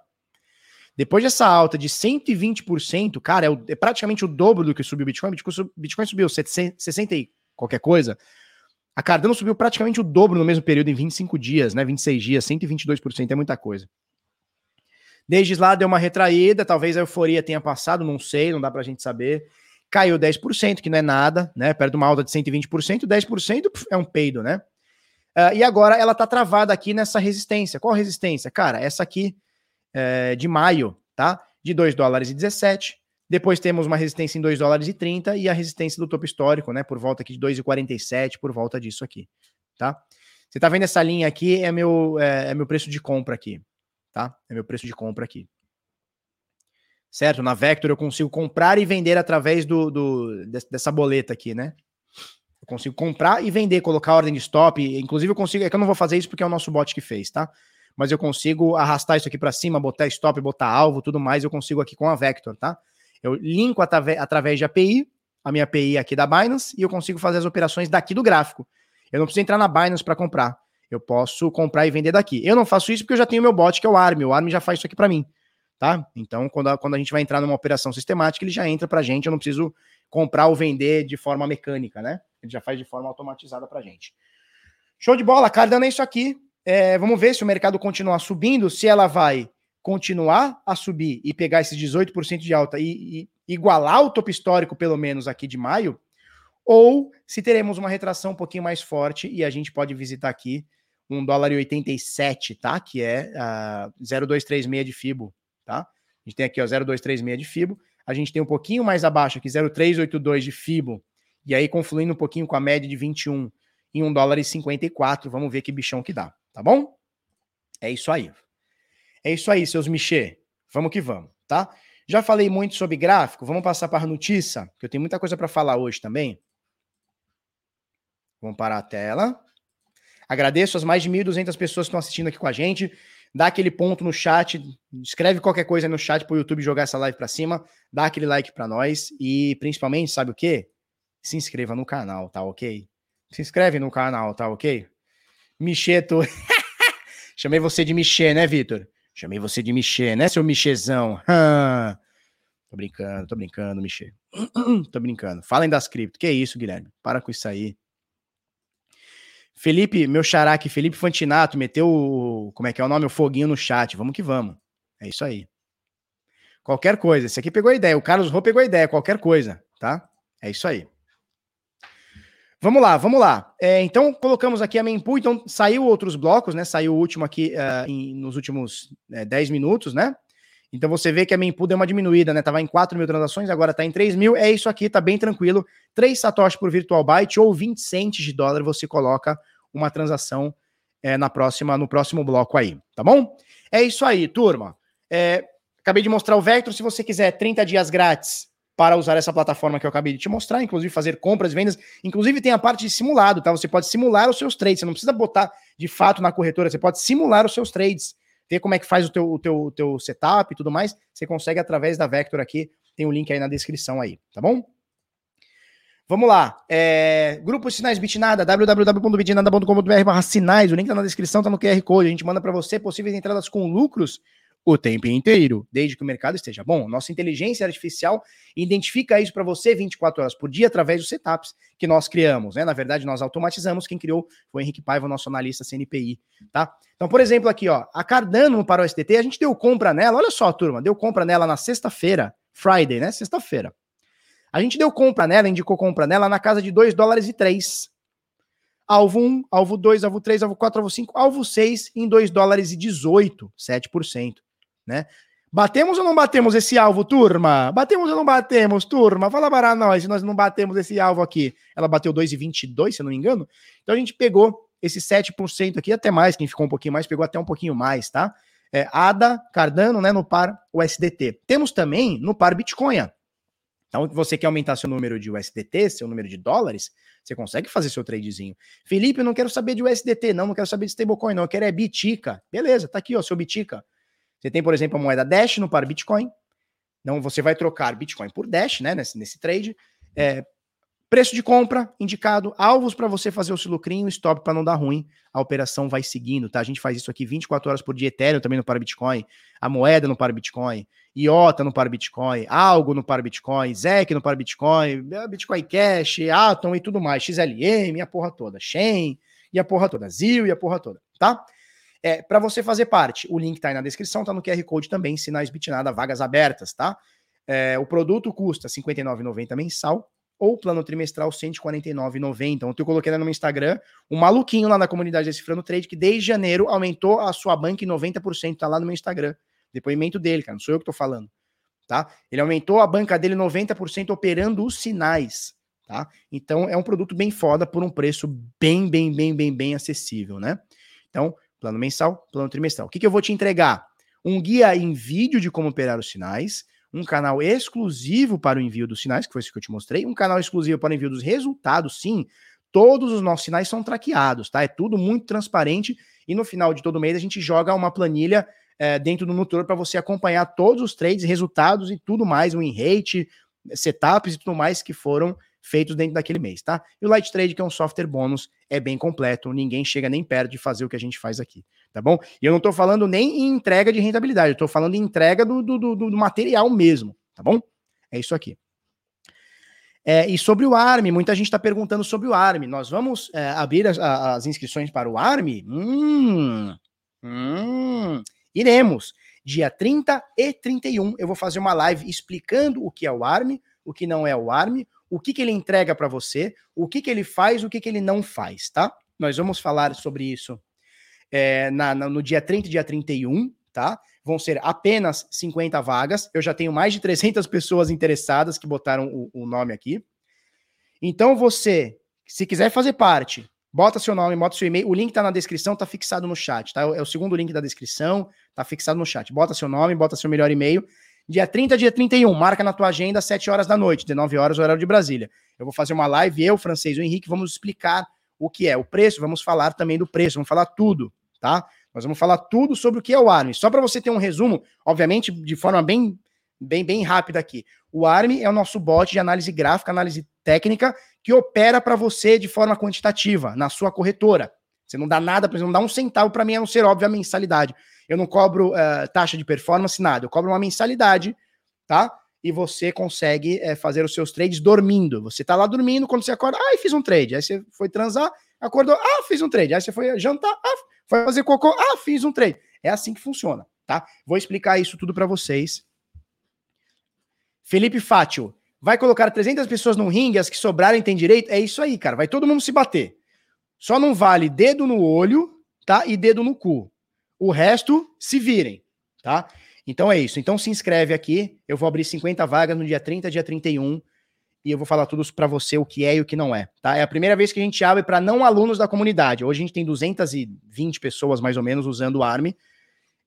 Depois dessa alta de 120%, cara, é, o, é praticamente o dobro do que subiu o Bitcoin. Bitcoin, Bitcoin subiu 60 e qualquer coisa. A Cardano subiu praticamente o dobro no mesmo período, em 25 dias, né? 26 dias, 122% é muita coisa. Desde lá deu uma retraída, talvez a euforia tenha passado, não sei, não dá pra gente saber. Caiu 10%, que não é nada, né? Perto de uma alta de 120%, 10% é um peido, né? Uh, e agora ela tá travada aqui nessa resistência. Qual resistência? Cara, essa aqui é, de maio, tá? De 2 dólares e 17. Depois temos uma resistência em 2 dólares e 30 e a resistência do topo histórico, né? Por volta aqui de 2,47, por volta disso aqui, tá? Você tá vendo essa linha aqui? É meu, é, é meu preço de compra aqui, tá? É meu preço de compra aqui. Certo? Na Vector eu consigo comprar e vender através do, do dessa boleta aqui, né? Eu consigo comprar e vender, colocar ordem de stop. Inclusive, eu consigo. É que eu não vou fazer isso porque é o nosso bot que fez, tá? Mas eu consigo arrastar isso aqui para cima, botar stop, botar alvo, tudo mais, eu consigo aqui com a Vector, tá? Eu linko através de API, a minha API aqui da Binance, e eu consigo fazer as operações daqui do gráfico. Eu não preciso entrar na Binance para comprar. eu posso comprar e vender daqui. Eu não faço isso porque eu já tenho meu bot, que é o ARM. O ARM já faz isso aqui para mim, tá? Então, quando a, quando a gente vai entrar numa operação sistemática, ele já entra para gente. Eu não preciso comprar ou vender de forma mecânica, né? Ele já faz de forma automatizada para gente. Show de bola, Cardano é isso aqui. É, vamos ver se o mercado continuar subindo, se ela vai continuar a subir e pegar esses 18% de alta e, e igualar o topo histórico, pelo menos aqui de maio, ou se teremos uma retração um pouquinho mais forte e a gente pode visitar aqui um dólar e 87, tá? Que é uh, 0,236 de FIBO, tá? A gente tem aqui, ó, 0,236 de FIBO. A gente tem um pouquinho mais abaixo aqui, 0,382 de FIBO. E aí, confluindo um pouquinho com a média de 21 em 1 dólar e 54. Vamos ver que bichão que dá, tá bom? É isso aí. É isso aí, seus Michê. Vamos que vamos, tá? Já falei muito sobre gráfico, vamos passar para a notícia, que eu tenho muita coisa para falar hoje também. Vamos parar a tela. Agradeço as mais de 1.200 pessoas que estão assistindo aqui com a gente. Dá aquele ponto no chat, escreve qualquer coisa no chat para o YouTube jogar essa live para cima, dá aquele like para nós e principalmente, sabe o quê? Se inscreva no canal, tá ok? Se inscreve no canal, tá ok? Micheto. Chamei você de Michê, né, Vitor? Chamei você de Michê, né, seu Michezão? tô brincando, tô brincando, Michê. tô brincando. Falem das cripto. Que isso, Guilherme? Para com isso aí. Felipe, meu xará Felipe Fantinato, meteu o. Como é que é o nome? O foguinho no chat. Vamos que vamos. É isso aí. Qualquer coisa. Esse aqui pegou a ideia. O Carlos Rô pegou a ideia. Qualquer coisa, tá? É isso aí. Vamos lá, vamos lá. É, então, colocamos aqui a mempool. Então, saiu outros blocos, né? Saiu o último aqui uh, em, nos últimos é, 10 minutos, né? Então, você vê que a mempool deu uma diminuída, né? Tava em 4 mil transações, agora tá em 3 mil. É isso aqui, tá bem tranquilo. 3 satoshi por virtual byte ou 20 centes de dólar, você coloca uma transação é, na próxima, no próximo bloco aí, tá bom? É isso aí, turma. É, acabei de mostrar o Vector. Se você quiser 30 dias grátis para usar essa plataforma que eu acabei de te mostrar, inclusive fazer compras e vendas. Inclusive tem a parte de simulado, tá? Você pode simular os seus trades, você não precisa botar de fato na corretora, você pode simular os seus trades, ver como é que faz o teu, o teu, o teu setup e tudo mais. Você consegue através da Vector aqui, tem o um link aí na descrição aí, tá bom? Vamos lá. É, grupo Sinais Bitnada, www.bitnada.com.br barra sinais. O link tá na descrição, tá no QR Code. A gente manda para você possíveis entradas com lucros o tempo inteiro, desde que o mercado esteja bom. Nossa inteligência artificial identifica isso para você 24 horas por dia através dos setups que nós criamos, né? Na verdade, nós automatizamos. Quem criou foi o Henrique Paiva, nosso analista CNPI, tá? Então, por exemplo, aqui, ó, a Cardano para o STT, a gente deu compra nela. Olha só, turma, deu compra nela na sexta-feira, Friday, né? Sexta-feira. A gente deu compra nela, indicou compra nela na casa de 2 dólares e 3. Alvo 1, alvo 2, alvo 3, alvo 4, alvo 5, alvo 6 em 2 dólares e 18, 7% né? Batemos ou não batemos esse alvo, turma? Batemos ou não batemos, turma? Fala para nós se nós não batemos esse alvo aqui. Ela bateu 2,22, se eu não me engano. Então a gente pegou esse 7% aqui, até mais, quem ficou um pouquinho mais, pegou até um pouquinho mais, tá? É, ADA, Cardano, né, no par USDT. Temos também no par Bitcoin. Então, você quer aumentar seu número de USDT, seu número de dólares, você consegue fazer seu tradezinho. Felipe, eu não quero saber de USDT, não, não quero saber de stablecoin, não, eu quero é Bitica. Beleza, tá aqui, ó, seu Bitica. Você tem, por exemplo, a moeda Dash no par Bitcoin. Então você vai trocar Bitcoin por Dash, né? Nesse, nesse trade. É, preço de compra indicado, alvos para você fazer o seu lucrinho, stop para não dar ruim. A operação vai seguindo, tá? A gente faz isso aqui 24 horas por dia, Ethereum também no par Bitcoin, a moeda no par Bitcoin, IOTA no par Bitcoin, Algo no par Bitcoin, ZEC no par Bitcoin, Bitcoin Cash, Atom e tudo mais, XLM a porra toda, Shen e a porra toda, ZIL e a porra toda, tá? É, para você fazer parte, o link tá aí na descrição, tá no QR Code também, sinais Bitnada, vagas abertas, tá? É, o produto custa R$ 59,90 mensal ou plano trimestral R$ 149,90. Então, eu coloquei lá no meu Instagram um maluquinho lá na comunidade Decifrando Trade que desde janeiro aumentou a sua banca em 90%, tá lá no meu Instagram. Depoimento dele, cara, não sou eu que tô falando, tá? Ele aumentou a banca dele 90% operando os sinais, tá? Então, é um produto bem foda por um preço bem, bem, bem, bem, bem acessível, né? Então, Plano mensal, plano trimestral. O que, que eu vou te entregar? Um guia em vídeo de como operar os sinais, um canal exclusivo para o envio dos sinais, que foi isso que eu te mostrei, um canal exclusivo para o envio dos resultados, sim. Todos os nossos sinais são traqueados, tá? É tudo muito transparente e no final de todo mês a gente joga uma planilha é, dentro do Nutor para você acompanhar todos os trades, resultados e tudo mais, o in rate, setups e tudo mais que foram feitos dentro daquele mês, tá? E o Light Trade, que é um software bônus, é bem completo, ninguém chega nem perto de fazer o que a gente faz aqui, tá bom? E eu não tô falando nem em entrega de rentabilidade, eu tô falando em entrega do, do, do, do material mesmo, tá bom? É isso aqui. É, e sobre o ARM, muita gente está perguntando sobre o ARM. Nós vamos é, abrir as, as, inscrições para o ARM? Hum, hum, iremos. Dia 30 e 31 eu vou fazer uma live explicando o que é o ARM, o que não é o ARM, o que, que ele entrega para você, o que, que ele faz, o que, que ele não faz, tá? Nós vamos falar sobre isso é, na, na, no dia 30 e dia 31, tá? Vão ser apenas 50 vagas. Eu já tenho mais de 300 pessoas interessadas que botaram o, o nome aqui. Então você, se quiser fazer parte, bota seu nome, bota seu e-mail. O link tá na descrição, tá fixado no chat, tá? É o segundo link da descrição, tá fixado no chat. Bota seu nome, bota seu melhor e-mail. Dia 30, dia 31, marca na tua agenda às 7 horas da noite, 19 horas, horário de Brasília. Eu vou fazer uma live, eu, francês o Henrique, vamos explicar o que é o preço, vamos falar também do preço, vamos falar tudo, tá? Nós vamos falar tudo sobre o que é o ARM. Só para você ter um resumo, obviamente, de forma bem, bem, bem rápida aqui. O ARM é o nosso bot de análise gráfica, análise técnica, que opera para você de forma quantitativa, na sua corretora. Você não dá nada, por exemplo, não dá um centavo para mim, a não ser, óbvio, a mensalidade. Eu não cobro uh, taxa de performance, nada. Eu cobro uma mensalidade, tá? E você consegue uh, fazer os seus trades dormindo. Você tá lá dormindo, quando você acorda, ah, fiz um trade. Aí você foi transar, acordou, ah, fiz um trade. Aí você foi jantar, ah, foi fazer cocô, ah, fiz um trade. É assim que funciona, tá? Vou explicar isso tudo para vocês. Felipe Fátio, vai colocar 300 pessoas no ringue, as que sobrarem têm direito? É isso aí, cara. Vai todo mundo se bater. Só não vale dedo no olho, tá? E dedo no cu. O resto, se virem, tá? Então é isso. Então se inscreve aqui. Eu vou abrir 50 vagas no dia 30, dia 31 e eu vou falar tudo para você o que é e o que não é, tá? É a primeira vez que a gente abre para não alunos da comunidade. Hoje a gente tem 220 pessoas mais ou menos usando o ARM.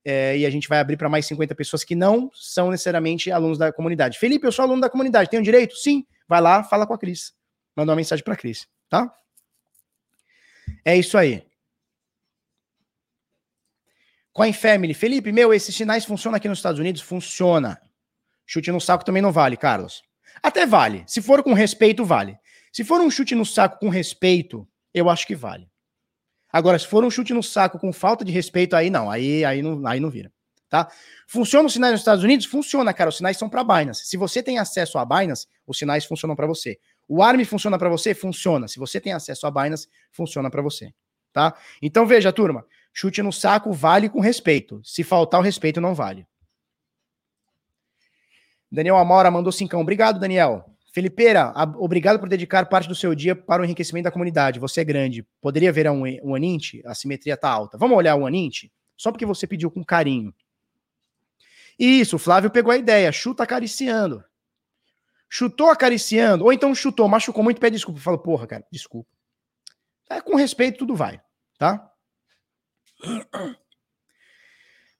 É, e a gente vai abrir para mais 50 pessoas que não são necessariamente alunos da comunidade. Felipe, eu sou aluno da comunidade, tenho direito? Sim. Vai lá, fala com a Cris. Manda uma mensagem para a Cris, tá? É isso aí. Coin Family. Felipe, meu, esses sinais funcionam aqui nos Estados Unidos? Funciona. Chute no saco também não vale, Carlos. Até vale. Se for com respeito, vale. Se for um chute no saco com respeito, eu acho que vale. Agora, se for um chute no saco com falta de respeito, aí não, aí, aí não, aí não vira. Tá? Funciona os sinais nos Estados Unidos? Funciona, cara. Os sinais são para Binance. Se você tem acesso a Binance, os sinais funcionam para você. O ARM funciona para você? Funciona. Se você tem acesso a Binance, funciona para você. Tá? Então veja, turma, chute no saco vale com respeito. Se faltar o respeito, não vale. Daniel Amora mandou cincão. Obrigado, Daniel. Felipeira, obrigado por dedicar parte do seu dia para o enriquecimento da comunidade. Você é grande. Poderia ver um, um Anint? A simetria tá alta. Vamos olhar o Anint? Só porque você pediu com carinho. Isso, o Flávio pegou a ideia. Chuta acariciando. Chutou acariciando, ou então chutou, machucou muito, pede desculpa. Fala, porra, cara, desculpa. É, com respeito, tudo vai, tá?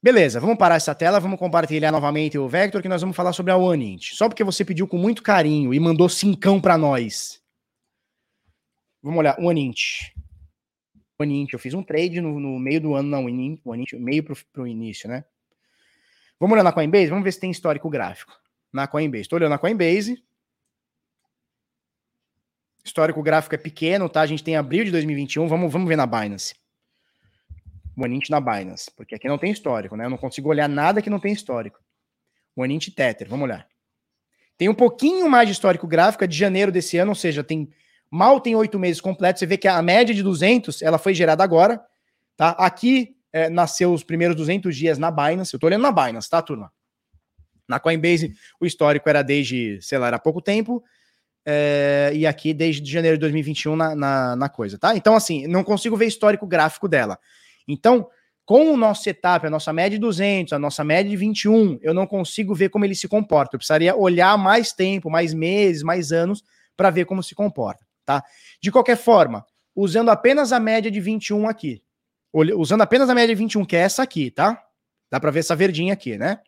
Beleza, vamos parar essa tela, vamos compartilhar novamente o Vector, que nós vamos falar sobre a OneInt. Só porque você pediu com muito carinho e mandou cincão para nós. Vamos olhar, OneInt. OneInt, eu fiz um trade no, no meio do ano, não, OneInt, meio pro, pro início, né? Vamos olhar na Coinbase? Vamos ver se tem histórico gráfico. Na Coinbase. Estou olhando na Coinbase. Histórico gráfico é pequeno, tá? A gente tem abril de 2021. Vamos, vamos ver na Binance. Monint na Binance, porque aqui não tem histórico, né? Eu não consigo olhar nada que não tem histórico. Monint Tether, vamos olhar. Tem um pouquinho mais de histórico gráfico, é de janeiro desse ano, ou seja, tem mal tem oito meses completos. Você vê que a média de 200, ela foi gerada agora, tá? Aqui é, nasceu os primeiros 200 dias na Binance. Eu tô olhando na Binance, tá, turma? Na Coinbase, o histórico era desde, sei lá, era pouco tempo. É, e aqui desde janeiro de 2021 na, na, na coisa, tá? Então, assim, não consigo ver histórico gráfico dela. Então, com o nosso setup, a nossa média de 200, a nossa média de 21, eu não consigo ver como ele se comporta. Eu precisaria olhar mais tempo, mais meses, mais anos para ver como se comporta, tá? De qualquer forma, usando apenas a média de 21 aqui, usando apenas a média de 21, que é essa aqui, tá? Dá para ver essa verdinha aqui, né?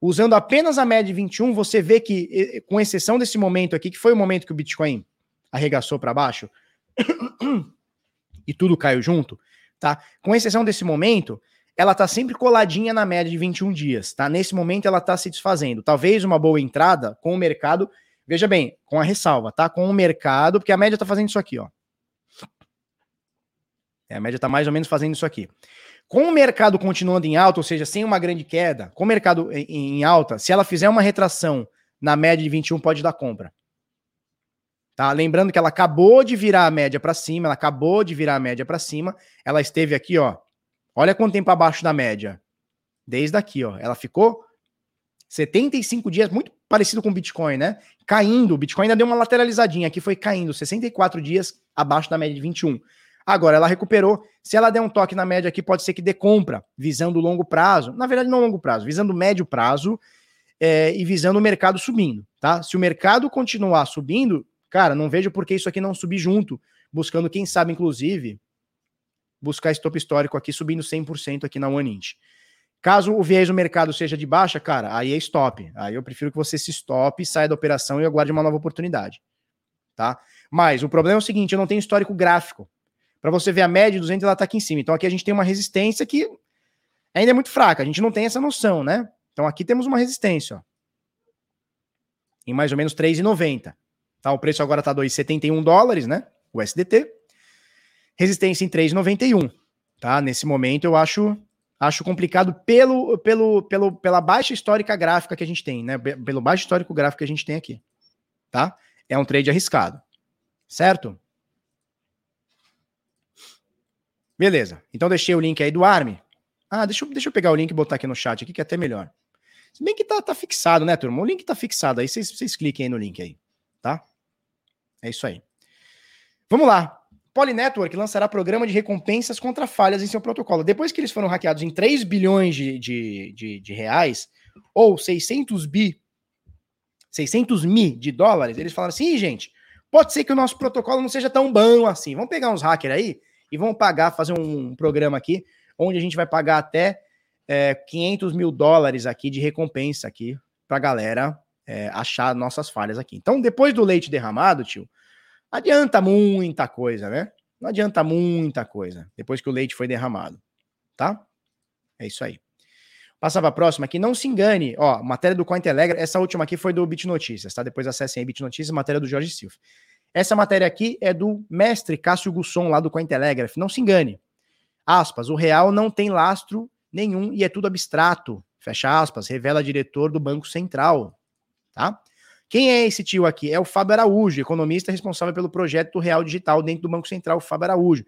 Usando apenas a média de 21, você vê que, com exceção desse momento aqui, que foi o momento que o Bitcoin arregaçou para baixo e tudo caiu junto, tá? Com exceção desse momento, ela tá sempre coladinha na média de 21 dias, tá? Nesse momento ela tá se desfazendo. Talvez uma boa entrada com o mercado Veja bem, com a ressalva, tá? Com o mercado, porque a média tá fazendo isso aqui, ó. É, a média tá mais ou menos fazendo isso aqui. Com o mercado continuando em alta, ou seja, sem uma grande queda, com o mercado em, em alta, se ela fizer uma retração na média de 21, pode dar compra. Tá? Lembrando que ela acabou de virar a média para cima, ela acabou de virar a média para cima, ela esteve aqui, ó. Olha quanto tempo abaixo da média. Desde aqui, ó. Ela ficou 75 dias, muito parecido com o Bitcoin, né? Caindo. O Bitcoin ainda deu uma lateralizadinha. Aqui foi caindo. 64 dias abaixo da média de 21. Agora ela recuperou. Se ela der um toque na média aqui, pode ser que dê compra, visando longo prazo. Na verdade, não longo prazo, visando médio prazo é, e visando o mercado subindo, tá? Se o mercado continuar subindo, cara, não vejo por que isso aqui não subir junto, buscando, quem sabe, inclusive, buscar stop histórico aqui, subindo 100% aqui na OneInt. Caso o viés do mercado seja de baixa, cara, aí é stop. Aí eu prefiro que você se stop, saia da operação e aguarde uma nova oportunidade. Tá? Mas o problema é o seguinte, eu não tenho histórico gráfico. Para você ver a média de 200, ela tá aqui em cima. Então aqui a gente tem uma resistência que ainda é muito fraca. A gente não tem essa noção, né? Então aqui temos uma resistência, ó. Em mais ou menos 3,90. Tá? O preço agora tá 2,71 dólares, né? O SDT. Resistência em 3,91. Tá? Nesse momento eu acho acho complicado pelo, pelo, pelo, pela baixa histórica gráfica que a gente tem, né? Pelo baixo histórico gráfico que a gente tem aqui, tá? É um trade arriscado, certo? Beleza. Então deixei o link aí do ARM. Ah, deixa eu, deixa eu pegar o link e botar aqui no chat aqui, que é até melhor. Se bem que tá, tá fixado, né, turma? O link tá fixado aí, vocês, cliquem aí no link aí? É isso aí. Vamos lá. Polynetwork lançará programa de recompensas contra falhas em seu protocolo. Depois que eles foram hackeados em 3 bilhões de, de, de, de reais, ou 600 bi, 600 mil de dólares, eles falaram assim, gente, pode ser que o nosso protocolo não seja tão bom assim. Vamos pegar uns hackers aí e vamos pagar, fazer um programa aqui, onde a gente vai pagar até é, 500 mil dólares aqui de recompensa aqui pra galera é, achar nossas falhas aqui. Então, depois do leite derramado, tio, adianta muita coisa, né? Não adianta muita coisa depois que o leite foi derramado, tá? É isso aí. Passar para a próxima aqui, não se engane, ó, matéria do Cointelegraph, essa última aqui foi do Bit Notícias, tá? Depois acessem aí Bit Notícias, matéria do Jorge Silva. Essa matéria aqui é do mestre Cássio Gusson, lá do Cointelegraph, não se engane. Aspas, o real não tem lastro nenhum e é tudo abstrato, fecha aspas, revela diretor do Banco Central, tá? Quem é esse tio aqui? É o Fábio Araújo, economista responsável pelo projeto Real Digital dentro do Banco Central, o Fábio Araújo.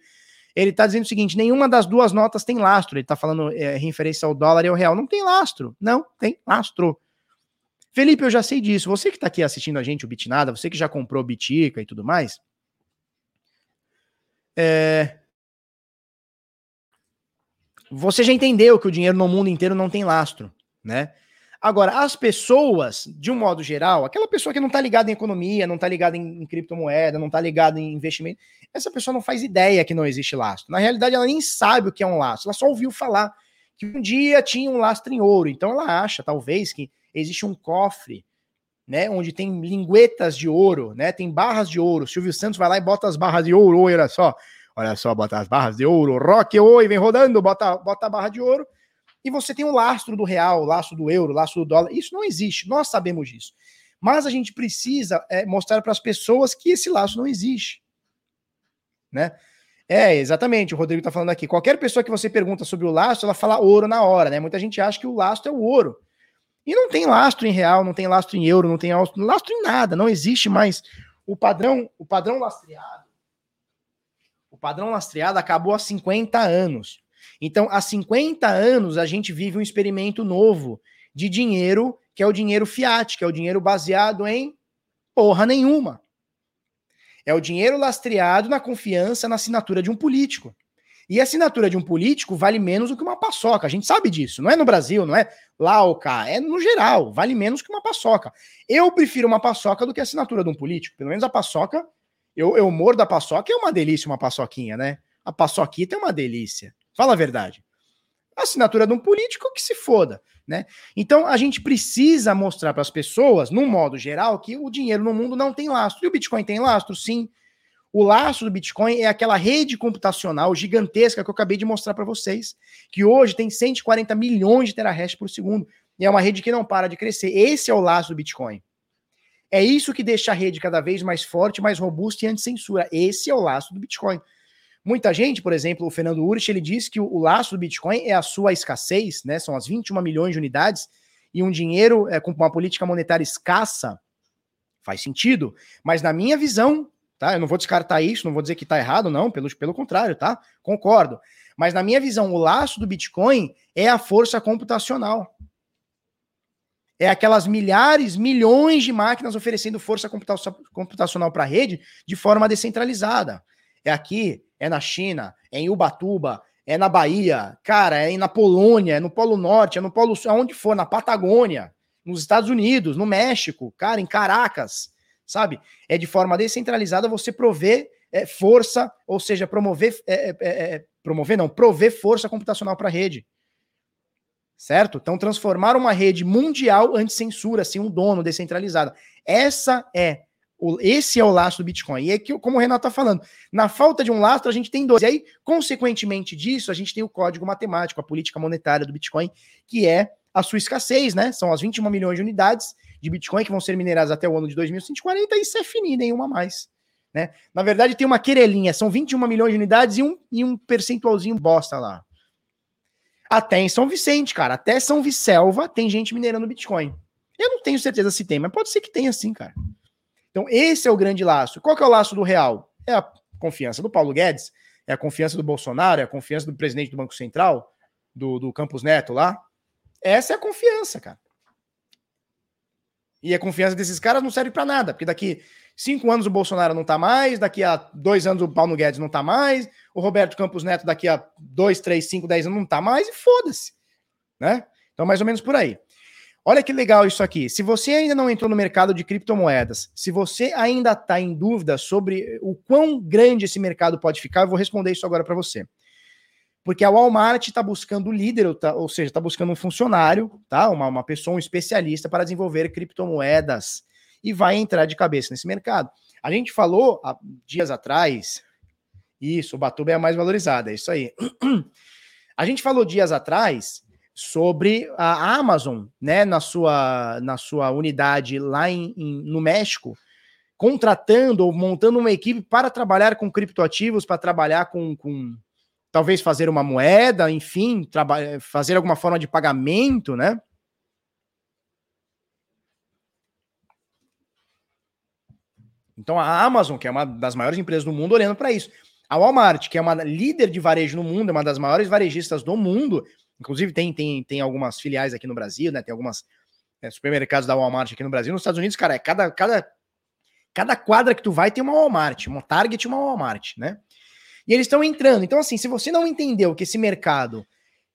Ele está dizendo o seguinte: nenhuma das duas notas tem lastro. Ele está falando é, referência ao dólar e ao real. Não tem lastro. Não tem lastro. Felipe, eu já sei disso. Você que está aqui assistindo a gente, o Bitnada, você que já comprou Bitica e tudo mais. É... Você já entendeu que o dinheiro no mundo inteiro não tem lastro, né? Agora, as pessoas, de um modo geral, aquela pessoa que não está ligada em economia, não está ligada em, em, criptomoeda, não está ligada em investimento, essa pessoa não faz ideia que não existe lastro. Na realidade, ela nem sabe o que é um lastro, ela só ouviu falar que um dia tinha um lastro em ouro. Então ela acha, talvez, que existe um cofre, né, onde tem linguetas de ouro, né, tem barras de ouro. Silvio Santos vai lá e bota as barras de ouro, olha só, olha só, bota as barras de ouro, rock, oi, vem rodando, bota, bota a barra de ouro e você tem o lastro do real, o lastro do euro, o lastro do dólar. Isso não existe, nós sabemos disso. Mas a gente precisa é, mostrar para as pessoas que esse lastro não existe. Né? É, exatamente, o Rodrigo está falando aqui. Qualquer pessoa que você pergunta sobre o lastro, ela fala ouro na hora, né? Muita gente acha que o lastro é o ouro. E não tem lastro em real, não tem lastro em euro, não tem lastro em nada, não existe mais. O padrão, o padrão lastreado, o padrão lastreado acabou há 50 anos. Então, há 50 anos, a gente vive um experimento novo de dinheiro, que é o dinheiro fiat, que é o dinheiro baseado em porra nenhuma. É o dinheiro lastreado na confiança na assinatura de um político. E a assinatura de um político vale menos do que uma paçoca. A gente sabe disso. Não é no Brasil, não é lá ou cá. É no geral. Vale menos que uma paçoca. Eu prefiro uma paçoca do que a assinatura de um político. Pelo menos a paçoca, eu, eu mordo a paçoca, é uma delícia uma paçoquinha, né? A paçoquita é uma delícia. Fala a verdade. A assinatura de um político que se foda, né? Então a gente precisa mostrar para as pessoas, no modo geral, que o dinheiro no mundo não tem lastro. E o Bitcoin tem lastro, sim. O lastro do Bitcoin é aquela rede computacional gigantesca que eu acabei de mostrar para vocês, que hoje tem 140 milhões de terahash por segundo. E é uma rede que não para de crescer. Esse é o lastro do Bitcoin. É isso que deixa a rede cada vez mais forte, mais robusta e anti-censura. Esse é o laço do Bitcoin. Muita gente, por exemplo, o Fernando Urich, ele diz que o, laço do Bitcoin é a sua escassez, né? São as 21 milhões de unidades e um dinheiro é, com uma política monetária escassa. Faz sentido. Mas na minha visão, tá? Eu não vou descartar isso, não vou dizer que está errado, não, pelo, pelo contrário, tá? Concordo. Mas na minha visão, o laço do Bitcoin é a força computacional. É aquelas milhares, milhões de máquinas oferecendo força computacional para a rede de forma descentralizada. É aqui, é na China, é em Ubatuba, é na Bahia, cara, é na Polônia, é no Polo Norte, é no Polo Sul, aonde for, na Patagônia, nos Estados Unidos, no México, cara, em Caracas, sabe? É de forma descentralizada você prover é, força, ou seja, promover, é, é, é, é promover não, prover força computacional para a rede certo? Então, transformar uma rede mundial anti-censura, assim, um dono descentralizado. Essa é esse é o laço do Bitcoin. E é que, como o Renato está falando, na falta de um lastro, a gente tem dois. E aí, consequentemente disso, a gente tem o código matemático, a política monetária do Bitcoin, que é a sua escassez, né? São as 21 milhões de unidades de Bitcoin que vão ser mineradas até o ano de 2140, e isso é finir nenhuma mais. Né? Na verdade, tem uma querelinha, são 21 milhões de unidades e um, e um percentualzinho bosta lá. Até em São Vicente, cara. Até São Vicelva tem gente minerando Bitcoin. Eu não tenho certeza se tem, mas pode ser que tenha sim, cara. Então, esse é o grande laço. Qual que é o laço do real? É a confiança do Paulo Guedes, é a confiança do Bolsonaro, é a confiança do presidente do Banco Central, do, do Campos Neto lá. Essa é a confiança, cara. E a confiança desses caras não serve para nada, porque daqui cinco anos o Bolsonaro não tá mais, daqui a dois anos o Paulo Guedes não tá mais, o Roberto Campos Neto daqui a dois, três, cinco, dez anos não tá mais e foda-se, né? Então, mais ou menos por aí. Olha que legal isso aqui. Se você ainda não entrou no mercado de criptomoedas, se você ainda está em dúvida sobre o quão grande esse mercado pode ficar, eu vou responder isso agora para você. Porque a Walmart está buscando líder, tá, ou seja, está buscando um funcionário, tá? Uma, uma pessoa, um especialista para desenvolver criptomoedas e vai entrar de cabeça nesse mercado. A gente falou há dias atrás, isso, o Batuba é a mais valorizada, é isso aí. A gente falou dias atrás sobre a Amazon, né, na sua, na sua unidade lá em, em, no México, contratando ou montando uma equipe para trabalhar com criptoativos, para trabalhar com, com talvez fazer uma moeda, enfim, fazer alguma forma de pagamento, né? Então a Amazon, que é uma das maiores empresas do mundo, olhando para isso. A Walmart, que é uma líder de varejo no mundo, é uma das maiores varejistas do mundo, inclusive tem, tem, tem algumas filiais aqui no Brasil, né? Tem algumas é, supermercados da Walmart aqui no Brasil. Nos Estados Unidos, cara, é cada, cada, cada quadra que tu vai tem uma Walmart, uma Target e uma Walmart, né? E eles estão entrando. Então, assim, se você não entendeu que esse mercado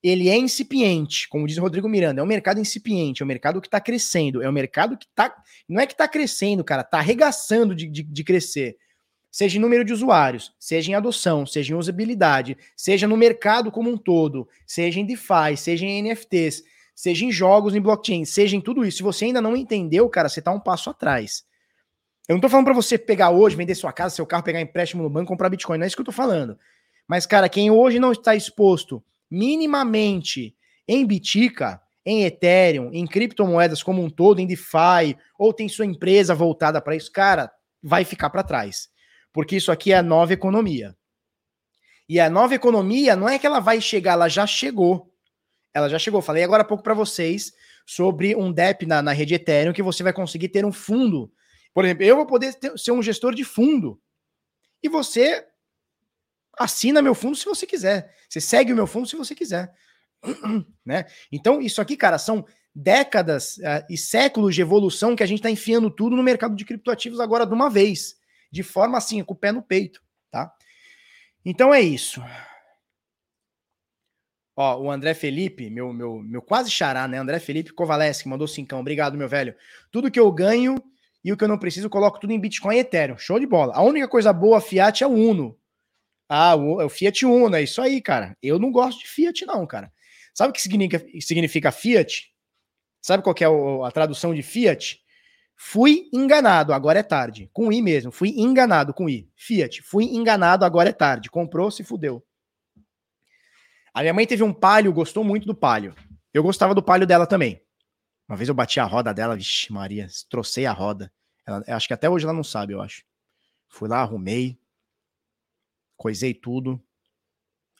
ele é incipiente, como diz o Rodrigo Miranda, é um mercado incipiente, é um mercado que está crescendo, é um mercado que está. Não é que está crescendo, cara, está arregaçando de, de, de, crescer. Seja em número de usuários, seja em adoção, seja em usabilidade, seja no mercado como um todo, seja em DeFi, seja em NFTs, seja em jogos em blockchain, seja em tudo isso. Se você ainda não entendeu, cara, você está um passo atrás. Eu não estou falando para você pegar hoje, vender sua casa, seu carro, pegar empréstimo no banco, comprar Bitcoin, não é isso que eu estou falando. Mas, cara, quem hoje não está exposto minimamente em Bitica, em Ethereum, em criptomoedas como um todo, em DeFi, ou tem sua empresa voltada para isso, cara, vai ficar para trás. Porque isso aqui é a nova economia. E a nova economia não é que ela vai chegar, ela já chegou. Ela já chegou. Falei agora há pouco para vocês sobre um DEP na, na rede Ethereum que você vai conseguir ter um fundo. Por exemplo, eu vou poder ter, ser um gestor de fundo. E você assina meu fundo se você quiser. Você segue o meu fundo se você quiser. né? Então, isso aqui, cara, são décadas uh, e séculos de evolução que a gente está enfiando tudo no mercado de criptoativos agora de uma vez, de forma assim, com o pé no peito, tá? Então é isso. Ó, o André Felipe, meu, meu, meu quase xará, né? André Felipe Kovaleski mandou cincão. Obrigado, meu velho. Tudo que eu ganho e o que eu não preciso, coloco tudo em Bitcoin e Ethereum. Show de bola. A única coisa boa, Fiat, é o Uno. Ah, o, é o Fiat Uno, é isso aí, cara. Eu não gosto de Fiat, não, cara. Sabe o que significa, significa Fiat? Sabe qual é a tradução de Fiat? Fui enganado, agora é tarde. Com I mesmo, fui enganado com I. Fiat, fui enganado, agora é tarde. Comprou, se fudeu. A minha mãe teve um palio, gostou muito do palio. Eu gostava do palio dela também. Uma vez eu bati a roda dela, vixe, Maria, trocei a roda. Ela, acho que até hoje ela não sabe, eu acho. Fui lá, arrumei, coisei tudo.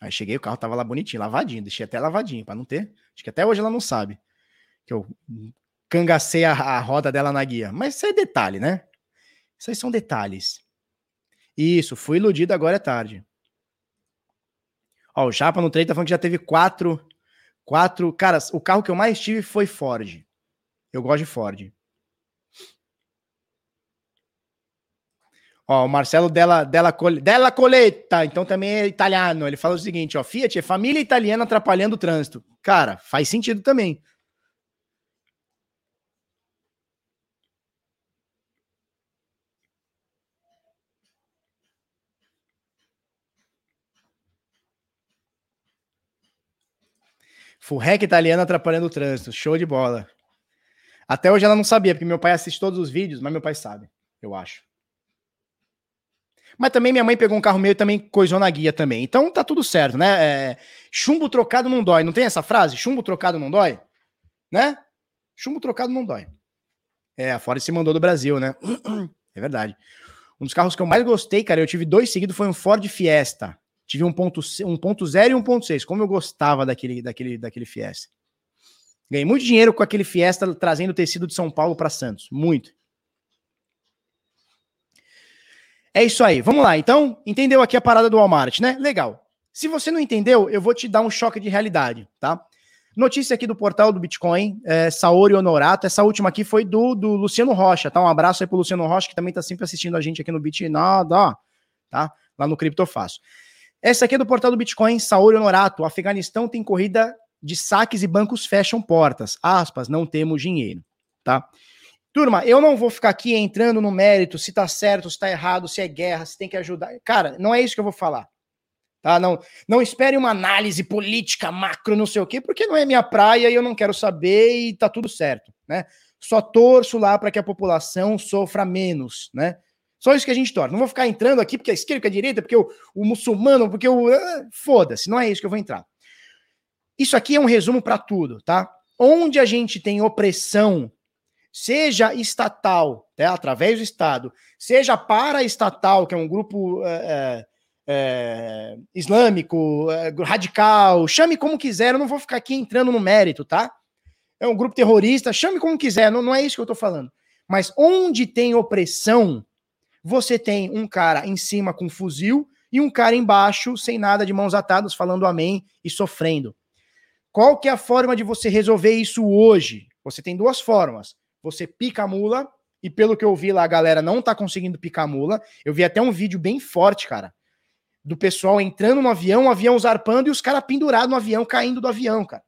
Aí cheguei, o carro tava lá bonitinho, lavadinho, deixei até lavadinho, para não ter. Acho que até hoje ela não sabe que eu cangacei a, roda dela na guia. Mas isso é detalhe, né? Isso aí são detalhes. Isso, fui iludido agora é tarde. Ó, o Chapa no trade tá falando que já teve quatro. Quatro. Cara, o carro que eu mais tive foi Ford. Eu gosto de Ford. Ó, o Marcelo Della, Della Coletta, então também é italiano. Ele fala o seguinte: ó, Fiat é família italiana atrapalhando o trânsito. Cara, faz sentido também. Furrec italiana atrapalhando o trânsito. Show de bola. Até hoje ela não sabia, porque meu pai assiste todos os vídeos, mas meu pai sabe, eu acho. Mas também minha mãe pegou um carro meu e também coisou na guia também. Então tá tudo certo, né? É, chumbo trocado não dói. Não tem essa frase? Chumbo trocado não dói? Né? Chumbo trocado não dói. É, a Ford se mandou do Brasil, né? É verdade. Um dos carros que eu mais gostei, cara, eu tive dois seguidos, foi um Ford Fiesta. Tive 1.0 um ponto, um e 1.6. Como eu gostava daquele, daquele, daquele Fiesta. Ganhei muito dinheiro com aquele Fiesta trazendo tecido de São Paulo para Santos. Muito. É isso aí. Vamos lá. Então, entendeu aqui a parada do Walmart, né? Legal. Se você não entendeu, eu vou te dar um choque de realidade, tá? Notícia aqui do portal do Bitcoin, é, Saori Honorato. Essa última aqui foi do, do Luciano Rocha, tá? Um abraço aí pro Luciano Rocha, que também tá sempre assistindo a gente aqui no Bit Nada, tá? Lá no Criptofácil. Essa aqui é do portal do Bitcoin, Saori Honorato. O Afeganistão tem corrida de saques e bancos fecham portas. Aspas, não temos dinheiro, tá? Turma, eu não vou ficar aqui entrando no mérito se tá certo, se tá errado, se é guerra, se tem que ajudar. Cara, não é isso que eu vou falar. Tá? Não, não espere uma análise política macro, não sei o quê, porque não é minha praia e eu não quero saber e tá tudo certo, né? Só torço lá para que a população sofra menos, né? Só isso que a gente torce. Não vou ficar entrando aqui porque a esquerda, porque a direita, porque o, o muçulmano, porque o. Ah, foda-se, não é isso que eu vou entrar. Isso aqui é um resumo para tudo, tá? Onde a gente tem opressão, seja estatal, né, através do Estado, seja paraestatal, que é um grupo é, é, islâmico, é, radical, chame como quiser, eu não vou ficar aqui entrando no mérito, tá? É um grupo terrorista, chame como quiser, não, não é isso que eu tô falando. Mas onde tem opressão, você tem um cara em cima com fuzil e um cara embaixo sem nada de mãos atadas falando amém e sofrendo. Qual que é a forma de você resolver isso hoje? Você tem duas formas. Você pica a mula e pelo que eu vi lá a galera não tá conseguindo picar a mula. Eu vi até um vídeo bem forte, cara, do pessoal entrando no avião, o avião zarpando e os caras pendurados no avião, caindo do avião, cara.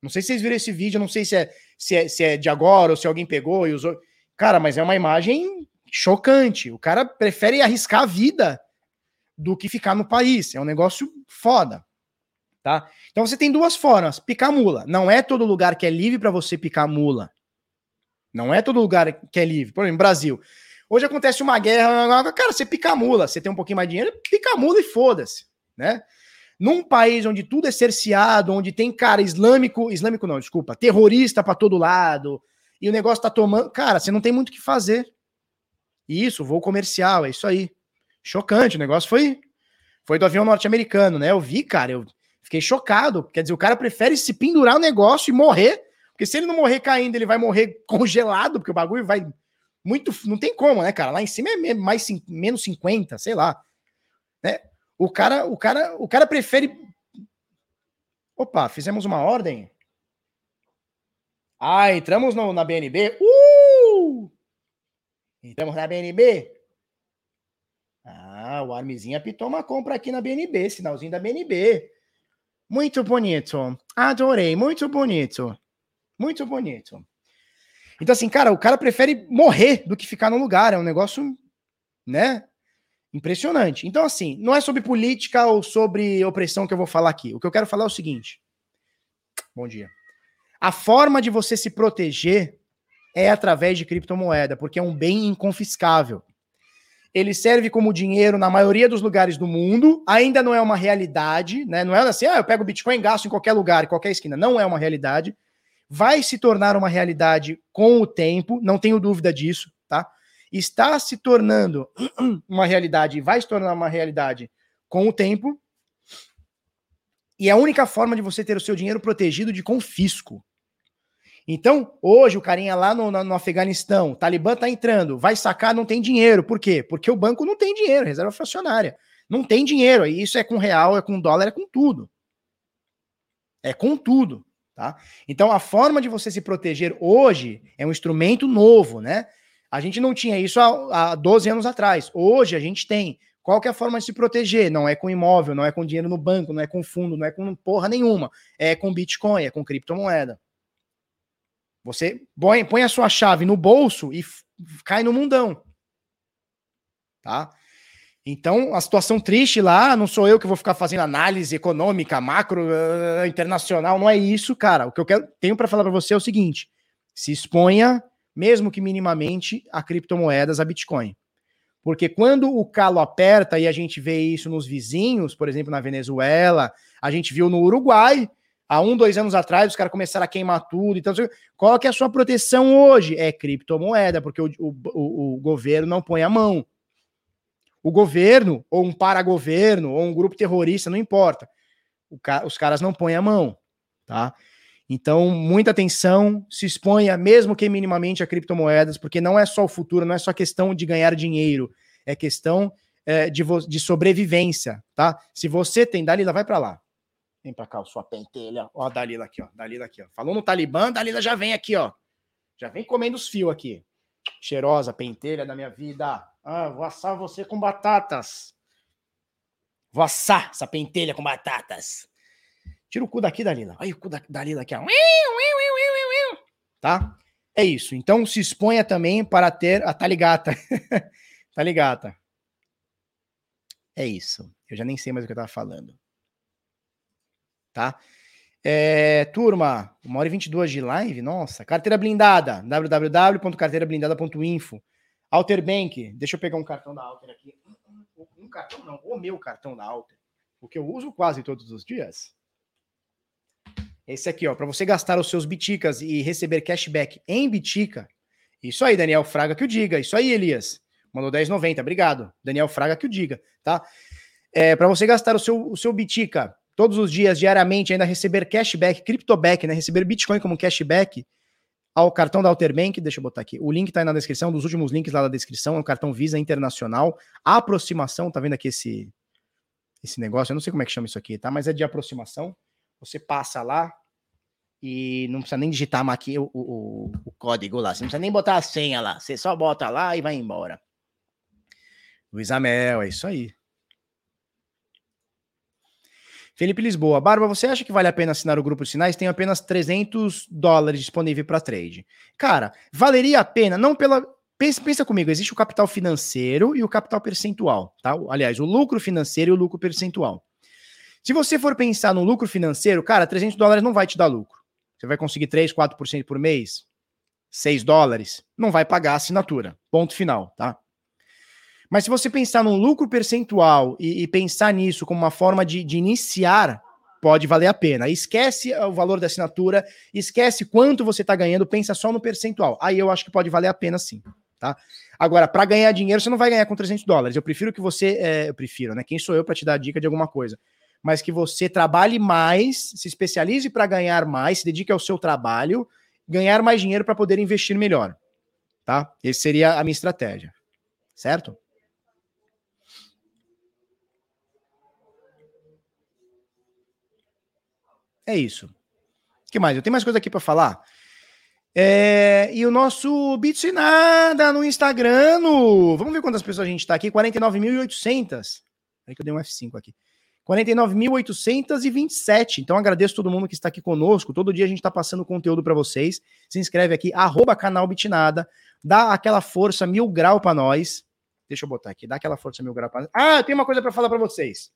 Não sei se vocês viram esse vídeo, não sei se é, se é, se é de agora ou se alguém pegou e usou. Cara, mas é uma imagem chocante. O cara prefere arriscar a vida do que ficar no país. É um negócio foda. Tá? Então você tem duas formas: picar mula. Não é todo lugar que é livre para você picar mula. Não é todo lugar que é livre. Por exemplo, Brasil. Hoje acontece uma guerra, cara, você pica mula, você tem um pouquinho mais de dinheiro, pica mula e foda-se, né? Num país onde tudo é cerceado, onde tem cara islâmico, islâmico não, desculpa, terrorista para todo lado, e o negócio tá tomando, cara, você não tem muito o que fazer. Isso, voo comercial, é isso aí. Chocante, o negócio foi foi do avião norte-americano, né? Eu vi, cara, eu fiquei chocado. Quer dizer, o cara prefere se pendurar no negócio e morrer, porque se ele não morrer caindo, ele vai morrer congelado, porque o bagulho vai muito, não tem como, né, cara? Lá em cima é mais menos 50, sei lá. Né? O cara, o cara, o cara prefere Opa, fizemos uma ordem. Ah, entramos no, na BNB. Uh! Entramos na BNB? Ah, o Armizinho apitou uma compra aqui na BNB, sinalzinho da BNB. Muito bonito. Adorei, muito bonito. Muito bonito. Então, assim, cara, o cara prefere morrer do que ficar no lugar. É um negócio, né? Impressionante. Então, assim, não é sobre política ou sobre opressão que eu vou falar aqui. O que eu quero falar é o seguinte. Bom dia. A forma de você se proteger é através de criptomoeda, porque é um bem inconfiscável. Ele serve como dinheiro na maioria dos lugares do mundo, ainda não é uma realidade, né? Não é assim, ah, eu pego Bitcoin e gasto em qualquer lugar, em qualquer esquina. Não é uma realidade. vai se tornar uma realidade com o tempo, não tenho dúvida disso, tá? Está se tornando uma realidade vai se tornar uma realidade com o tempo. E é a única forma de você ter o seu dinheiro protegido de confisco. Então, hoje, o carinha lá no, no, Afeganistão, o Talibã tá entrando, vai sacar, não tem dinheiro. Por quê? Porque o banco não tem dinheiro, reserva fracionária. Não tem dinheiro. E isso é com real, é com dólar, é com tudo. É com tudo. Tá? Então, a forma de você se proteger hoje é um instrumento novo, né? A gente não tinha isso há, há 12 anos atrás. Hoje a gente tem. Qual que é a forma de se proteger? Não é com imóvel, não é com dinheiro no banco, não é com fundo, não é com porra nenhuma. É com Bitcoin, é com criptomoeda. Você põe, põe a sua chave no bolso e cai no mundão. Tá? Então, a situação triste lá, não sou eu que vou ficar fazendo análise econômica, macro, uh, internacional, não é isso, cara. O que eu quero, tenho para falar para você é o seguinte: se exponha, mesmo que minimamente, a criptomoedas, a Bitcoin. Porque quando o calo aperta e a gente vê isso nos vizinhos, por exemplo, na Venezuela, a gente viu no Uruguai, há um, dois anos atrás, os caras começaram a queimar tudo. Então, qual que é a sua proteção hoje? É criptomoeda, porque o, o, o governo não põe a mão. O governo, ou um paragoverno, ou um grupo terrorista, não importa. Ca os caras não põem a mão, tá? Então, muita atenção, se exponha, mesmo que minimamente, a criptomoedas, porque não é só o futuro, não é só questão de ganhar dinheiro, é questão é, de, de sobrevivência, tá? Se você tem, Dalila, vai para lá. Vem pra cá, sua pentelha. Ó, a Dalila aqui, ó. Dalila aqui, ó. Falou no Talibã, Dalila já vem aqui, ó. Já vem comendo os fios aqui. Cheirosa, pentelha da minha vida. Ah, vou assar você com batatas. Vou assar essa pentelha com batatas. Tira o cu daqui, Dalila. Olha o cu da Dalila aqui, ó. Tá? É isso. Então se exponha também para ter a taligata. taligata. É isso. Eu já nem sei mais o que eu tava falando. Tá? É, turma, uma hora e 22 de live, nossa. Carteira blindada, www.carteirablindada.info. Alter Bank, deixa eu pegar um cartão da Alter aqui. Um, cartão não, o meu cartão da Alter, o que eu uso quase todos os dias. Esse aqui, ó, para você gastar os seus biticas e receber cashback em bitica. Isso aí, Daniel Fraga que o diga. Isso aí, Elias. Mandou 10,90, obrigado. Daniel Fraga que o diga, tá? É, para você gastar o seu, o seu bitica todos os dias, diariamente, ainda receber cashback, criptoback, né? Receber Bitcoin como cashback ao cartão da Alterbank, deixa eu botar aqui. O link tá aí na descrição, dos últimos links lá da descrição, é o cartão Visa Internacional. A aproximação, tá vendo aqui esse esse negócio? Eu não sei como é que chama isso aqui, tá? Mas é de aproximação. Você passa lá e não precisa nem digitar aqui o, o, o código lá. Você não precisa nem botar a senha lá. Você só bota lá e vai embora. Luiz Amel, é isso aí. Felipe Lisboa, Barba, você acha que vale a pena assinar o grupo de sinais? Tem apenas 300 dólares disponível para trade. Cara, valeria a pena, não pela. Pensa, pensa comigo, existe o capital financeiro e o capital percentual, tá? Aliás, o lucro financeiro e o lucro percentual. Se você for pensar no lucro financeiro, cara, 300 dólares não vai te dar lucro. Você vai conseguir 3, 4% por mês, 6 dólares, não vai pagar a assinatura. Ponto final, tá? Mas se você pensar num lucro percentual e, e pensar nisso como uma forma de, de iniciar, pode valer a pena. Esquece o valor da assinatura, esquece quanto você está ganhando, pensa só no percentual. Aí eu acho que pode valer a pena sim. Tá? Agora, para ganhar dinheiro, você não vai ganhar com 300 dólares. Eu prefiro que você. É, eu prefiro, né? Quem sou eu para te dar dica de alguma coisa? Mas que você trabalhe mais, se especialize para ganhar mais, se dedique ao seu trabalho, ganhar mais dinheiro para poder investir melhor. Tá? Essa seria a minha estratégia. Certo? É isso. O que mais? Eu tenho mais coisa aqui para falar. É, e o nosso Bits e Nada no Instagram. No... Vamos ver quantas pessoas a gente está aqui. 49.800. Aí que eu dei um F5 aqui. 49.827. Então agradeço todo mundo que está aqui conosco. Todo dia a gente está passando conteúdo para vocês. Se inscreve aqui, arroba canal Bitnada. Dá aquela força mil grau para nós. Deixa eu botar aqui, dá aquela força mil grau para nós. Ah, tenho uma coisa para falar para vocês.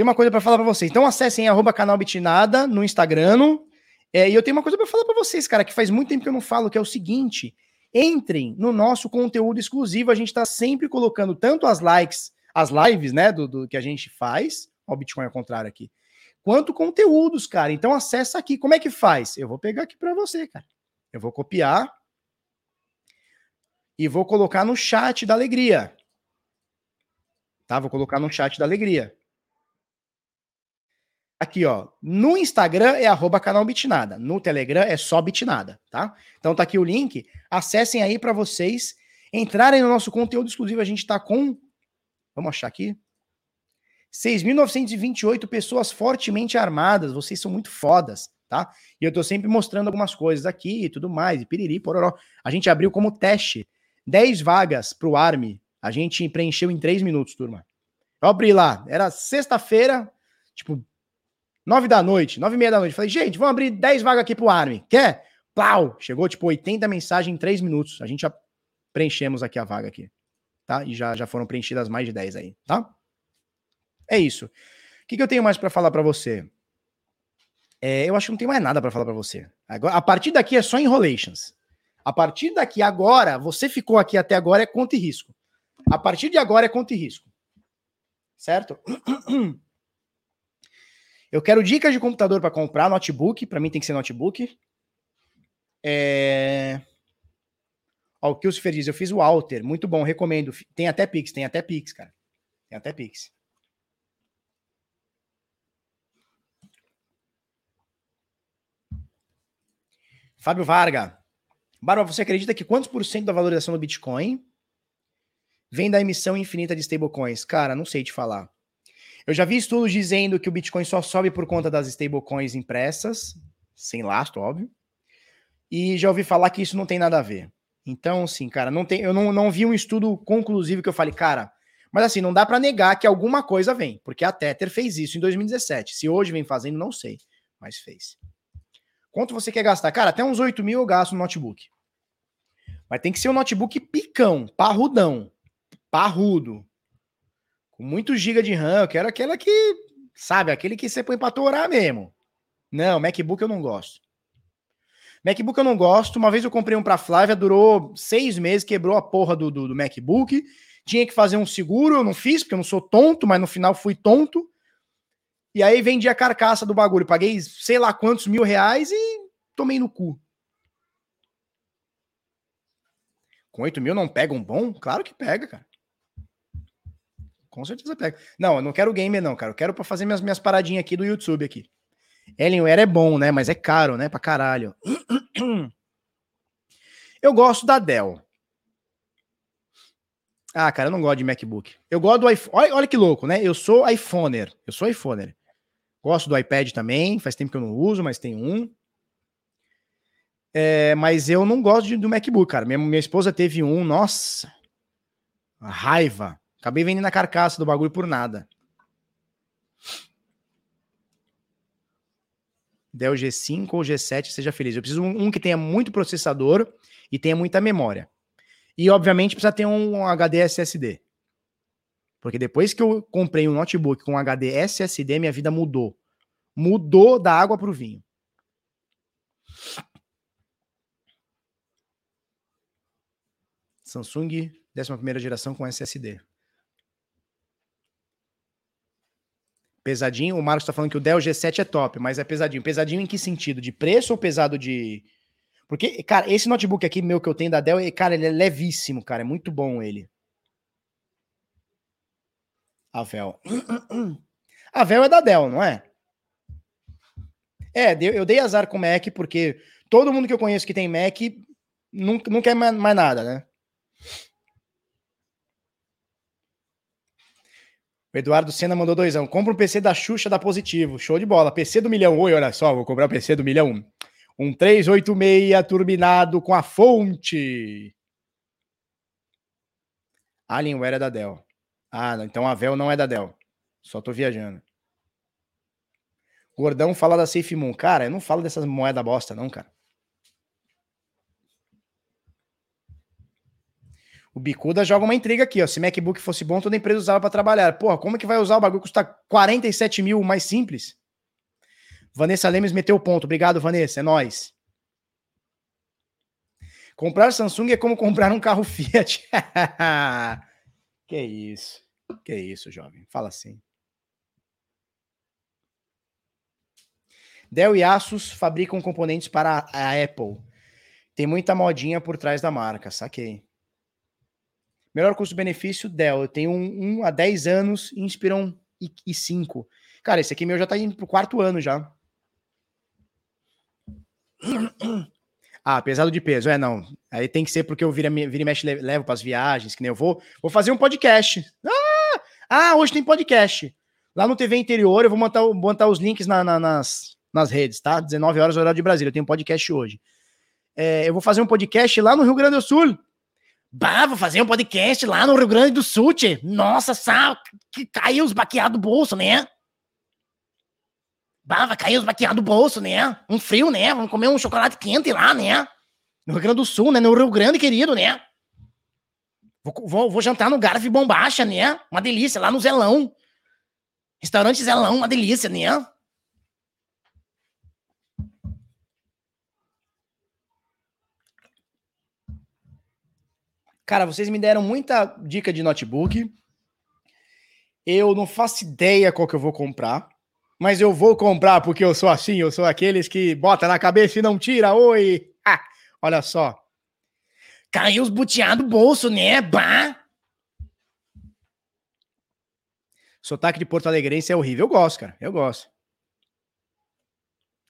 Tem uma coisa para falar para vocês. Então acessem arroba canal Bitnada no Instagram. É, e eu tenho uma coisa para falar para vocês, cara, que faz muito tempo que eu não falo, que é o seguinte: entrem no nosso conteúdo exclusivo. A gente está sempre colocando tanto as likes, as lives, né, do, do, que a gente faz. Olha o Bitcoin ao contrário aqui. Quanto conteúdos, cara. Então acessa aqui. Como é que faz? Eu vou pegar aqui para você, cara. Eu vou copiar e vou colocar no chat da alegria. Tá? Vou colocar no chat da alegria. Aqui, ó. No Instagram é arroba canal Bitnada. No Telegram é só Bitnada, tá? Então tá aqui o link. Acessem aí para vocês entrarem no nosso conteúdo exclusivo. A gente tá com. Vamos achar aqui. 6.928 pessoas fortemente armadas. Vocês são muito fodas, tá? E eu tô sempre mostrando algumas coisas aqui e tudo mais. E piriri, pororó. A gente abriu como teste 10 vagas pro Army. A gente preencheu em 3 minutos, turma. Eu abri lá. Era sexta-feira, tipo, Nove da noite, nove e meia da noite. Falei, gente, vamos abrir dez vagas aqui pro Army. Quer? Pau! Chegou, tipo, 80 mensagens em três minutos. A gente já preenchemos aqui a vaga aqui. Tá? E já, já foram preenchidas mais de 10 aí, tá? É isso. O que, que eu tenho mais para falar para você? É, eu acho que não tem mais nada para falar para você. Agora, a partir daqui é só enrolations. A partir daqui agora, você ficou aqui até agora é conta e risco. A partir de agora é conta e risco. Certo? Eu quero dicas de computador para comprar, notebook. Para mim tem que ser notebook. É... Ó, o que o Cifer diz, eu fiz o Alter, muito bom, recomendo. Tem até Pix, tem até Pix, cara. Tem até Pix. Fábio Varga. Barba, você acredita que quantos por cento da valorização do Bitcoin vem da emissão infinita de stablecoins? Cara, não sei te falar. Eu já vi estudos dizendo que o Bitcoin só sobe por conta das stablecoins impressas, sem lastro, óbvio. E já ouvi falar que isso não tem nada a ver. Então, assim, cara, não tem, eu não, não vi um estudo conclusivo que eu falei, cara, mas assim, não dá para negar que alguma coisa vem, porque a Tether fez isso em 2017. Se hoje vem fazendo, não sei, mas fez. Quanto você quer gastar? Cara, até uns 8 mil eu gasto no notebook. Mas tem que ser um notebook picão, parrudão, parrudo muito giga de RAM, eu quero aquela que, sabe, aquele que você põe pra torar mesmo. Não, MacBook eu não gosto. MacBook eu não gosto. Uma vez eu comprei um pra Flávia, durou seis meses, quebrou a porra do, do, do MacBook. Tinha que fazer um seguro, eu não fiz, porque eu não sou tonto, mas no final fui tonto. E aí vendi a carcaça do bagulho. Paguei sei lá quantos mil reais e tomei no cu. Com 8 mil não pega um bom? Claro que pega, cara. Com certeza pega. Não, eu não quero gamer, não, cara. Eu quero para fazer minhas, minhas paradinhas aqui do YouTube aqui. Alienware é bom, né? Mas é caro, né? Pra caralho. Eu gosto da Dell. Ah, cara, eu não gosto de MacBook. Eu gosto do iPhone. Olha, olha que louco, né? Eu sou iPhoner. Eu sou iPhoner. Gosto do iPad também. Faz tempo que eu não uso, mas tem um. É, mas eu não gosto de, do MacBook, cara. Minha, minha esposa teve um, nossa. Raiva. Acabei vendendo a carcaça do bagulho por nada. Dell G5 ou G7, seja feliz. Eu preciso um, um, que tenha muito processador e tenha muita memória. E, obviamente, precisa ter um HD SSD. Porque depois que eu comprei um notebook com HD SSD, minha vida mudou. Mudou da água para o vinho. Samsung, 11 geração com SSD. Pesadinho, o Marcos tá falando que o Dell G7 é top, mas é pesadinho. Pesadinho em que sentido? De preço ou pesado de. Porque, cara, esse notebook aqui meu que eu tenho da Dell, cara, ele é levíssimo, cara. É muito bom ele. A Vel. A Vel é da Dell, não é? É, eu dei azar com Mac porque todo mundo que eu conheço que tem Mac não, não quer mais nada, né? O Eduardo Senna mandou doisão. Compra um PC da Xuxa da Positivo. Show de bola. PC do milhão. Oi, olha só, vou comprar o PC do milhão. Um 386 turbinado com a fonte. Alienware é da Dell. Ah, então a Vel não é da Dell. Só tô viajando. Gordão fala da Safe Moon. Cara, eu não falo dessas moedas bosta, não, cara. O Bicuda joga uma intriga aqui, ó. Se MacBook fosse bom, toda empresa usava para trabalhar. Porra, como é que vai usar o bagulho? Custa 47 mil, mais simples. Vanessa Lemes meteu o ponto. Obrigado, Vanessa. É nóis. Comprar Samsung é como comprar um carro Fiat. que isso. Que isso, jovem. Fala assim. Dell e Asus fabricam componentes para a Apple. Tem muita modinha por trás da marca, saquei. Melhor custo-benefício, Dell. Eu tenho um, um há 10 anos, Inspiron e 5. Cara, esse aqui meu já tá indo pro quarto ano já. Ah, pesado de peso. É, não. Aí tem que ser porque eu vira, vira e mexe levo para as viagens, que nem eu vou. Vou fazer um podcast. Ah, ah, hoje tem podcast. Lá no TV Interior, eu vou montar, montar os links na, na, nas, nas redes, tá? 19 horas, horário de Brasília. Eu tenho um podcast hoje. É, eu vou fazer um podcast lá no Rio Grande do Sul. Bah, vou fazer um podcast lá no Rio Grande do Sul, tchê. Nossa, sabe, que caiu os baqueados do bolso, né? Bah, vai cair os baqueados do bolso, né? Um frio, né? Vamos comer um chocolate quente lá, né? No Rio Grande do Sul, né? No Rio Grande, querido, né? Vou, vou, vou jantar no Garf Bombacha, né? Uma delícia, lá no Zelão. Restaurante Zelão, uma delícia, né? Cara, vocês me deram muita dica de notebook. Eu não faço ideia qual que eu vou comprar, mas eu vou comprar porque eu sou assim, eu sou aqueles que bota na cabeça e não tira. Oi! Olha só. Caiu os buteados do bolso, né? Bah! Sotaque de Porto Alegrense é horrível. Eu gosto, cara. Eu gosto.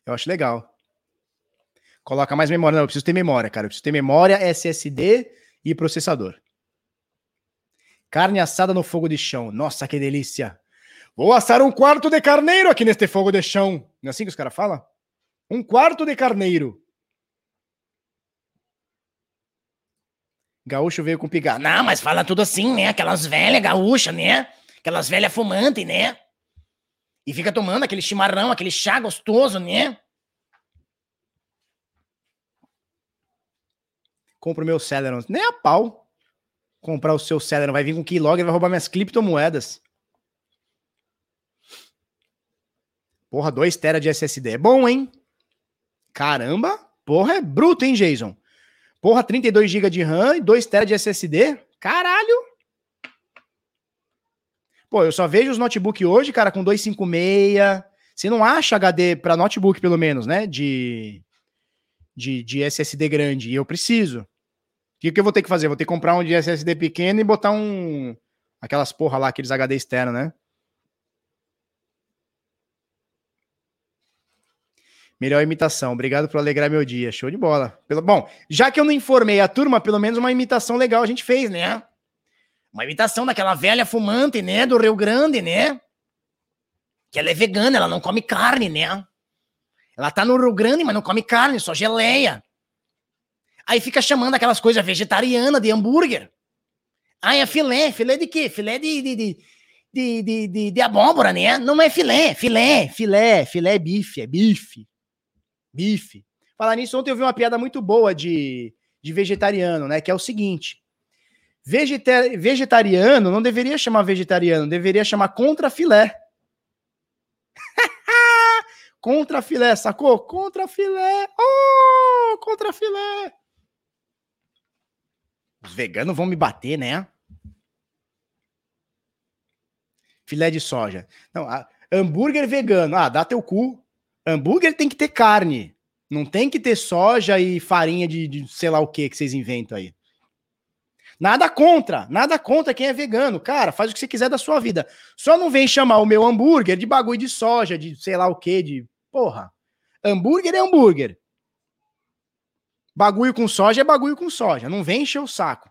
Eu acho legal. Coloca mais memória. Não, eu preciso ter memória, cara. Eu preciso ter memória, SSD e processador. Carne assada no fogo de chão. Nossa, que delícia! Vou assar um quarto de carneiro aqui neste fogo de chão. Não é assim que os caras falam? Um quarto de carneiro. Gaúcho veio com pigar. Não, mas fala tudo assim, né? Aquelas velhas gaúchas, né? Aquelas velhas fumantes, né? E fica tomando aquele chimarrão, aquele chá gostoso, né? Compro meu Celeron. Nem a pau comprar o seu Celeron. Vai vir com Keylogger vai roubar minhas criptomoedas. Porra, 2 tera de SSD. É bom, hein? Caramba. Porra, é bruto, hein, Jason? Porra, 32 GB de RAM e 2 tera de SSD? Caralho. Pô, eu só vejo os notebook hoje, cara, com 256. Você não acha HD para notebook, pelo menos, né? De, de, de SSD grande. E eu preciso. O que, eu vou ter que fazer? Vou ter que comprar um de SSD pequeno e botar um. Aquelas porra lá, aqueles HD externo, né? Melhor imitação. Obrigado por alegrar meu dia. Show de bola. Pelo... Bom, já que eu não informei a turma, pelo menos uma imitação legal a gente fez, né? Uma imitação daquela velha fumante, né? Do Rio Grande, né? Que ela é vegana, ela não come carne, né? Ela tá no Rio Grande, mas não come carne, só geleia. Aí fica chamando aquelas coisas vegetarianas de hambúrguer. Ah, é filé. Filé de quê? Filé de, de, de, de, de, de, de abóbora, né? Não é filé. Filé, filé, filé é bife, é bife. Bife. Falar nisso, ontem eu vi uma piada muito boa de, de vegetariano, né? Que é o seguinte. Vegeta vegetariano não deveria chamar vegetariano, deveria chamar contra filé. contra filé, sacou? Contra filé. Oh, contra filé. Os veganos vão me bater, né? Filé de soja. Não, hambúrguer vegano. Ah, dá teu cu. Hambúrguer tem que ter carne. Não tem que ter soja e farinha de, de sei lá o que que vocês inventam aí. Nada contra, nada contra quem é vegano. Cara, faz o que você quiser da sua vida. Só não vem chamar o meu hambúrguer de bagulho de soja, de sei lá o que, de. Porra. Hambúrguer é hambúrguer. Bagulho com soja é bagulho com soja. Não vem encher o saco.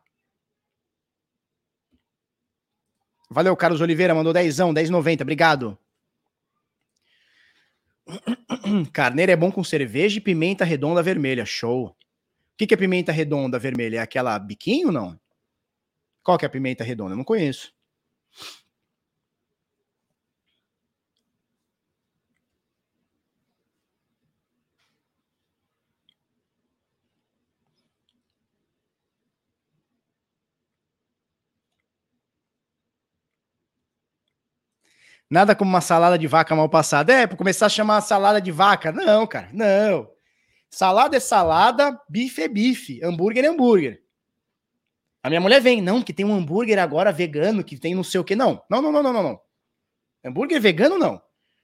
Valeu, Carlos Oliveira, mandou 10, 10,90. Obrigado. Carneiro é bom com cerveja e pimenta redonda vermelha. Show. O que, que é pimenta redonda vermelha? É aquela biquinho ou não? Qual que é a pimenta redonda? Eu não conheço. Nada como uma salada de vaca mal passada. É, para começar a chamar a salada de vaca. Não, cara, não. Salada é salada, bife é bife, hambúrguer é hambúrguer. A minha mulher vem, não, que tem um hambúrguer agora vegano, que tem não sei o que. Não, não, não, não, não, não. Hambúrguer vegano, não.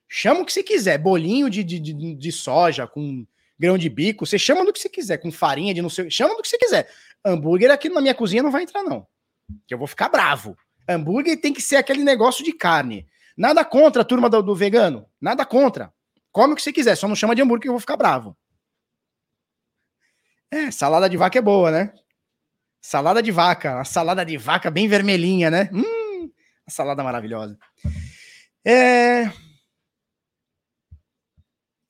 Chama o que você quiser. Bolinho de, de, de, de soja com grão de bico. Você chama do que você quiser. Com farinha de não sei. Chama do que você quiser. Hambúrguer aqui na minha cozinha não vai entrar, não. Que eu vou ficar bravo. Hambúrguer tem que ser aquele negócio de carne. Nada contra a turma do, do vegano. Nada contra. Come o que você quiser. Só não chama de hambúrguer que eu vou ficar bravo. É, salada de vaca é boa, né? Salada de vaca. A salada de vaca bem vermelhinha, né? Hum, a salada maravilhosa. É.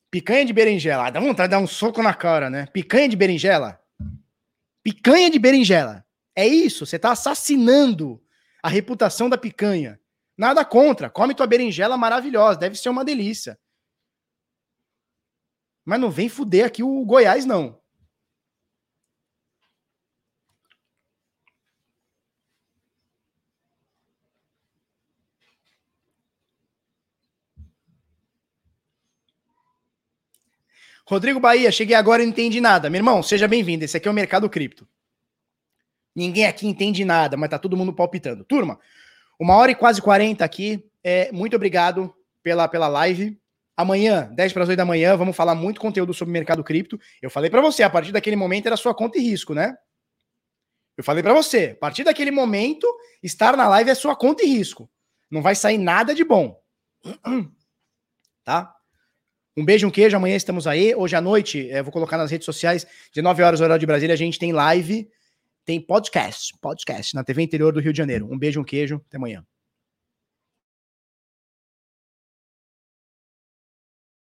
Picanha de berinjela. Ah, dá vontade de dar um soco na cara, né? Picanha de berinjela. Picanha de berinjela. É isso, você tá assassinando a reputação da picanha. Nada contra. Come tua berinjela maravilhosa, deve ser uma delícia. Mas não vem fuder aqui o Goiás, não. Rodrigo Bahia, cheguei agora e não entendi nada. Meu irmão, seja bem-vindo. Esse aqui é o Mercado Cripto. Ninguém aqui entende nada, mas tá todo mundo palpitando. Turma, uma hora e quase 40 aqui. É, muito obrigado pela, pela live. Amanhã, 10 para as 8 da manhã, vamos falar muito conteúdo sobre mercado cripto. Eu falei para você, a partir daquele momento era sua conta e risco, né? Eu falei para você, a partir daquele momento, estar na live é sua conta e risco. Não vai sair nada de bom. Tá? Um beijo, um queijo. Amanhã estamos aí. Hoje à noite, é, vou colocar nas redes sociais, 19 horas, horário de Brasília, a gente tem live, tem podcast, podcast na TV interior do Rio de Janeiro. Um beijo, um queijo. Até amanhã.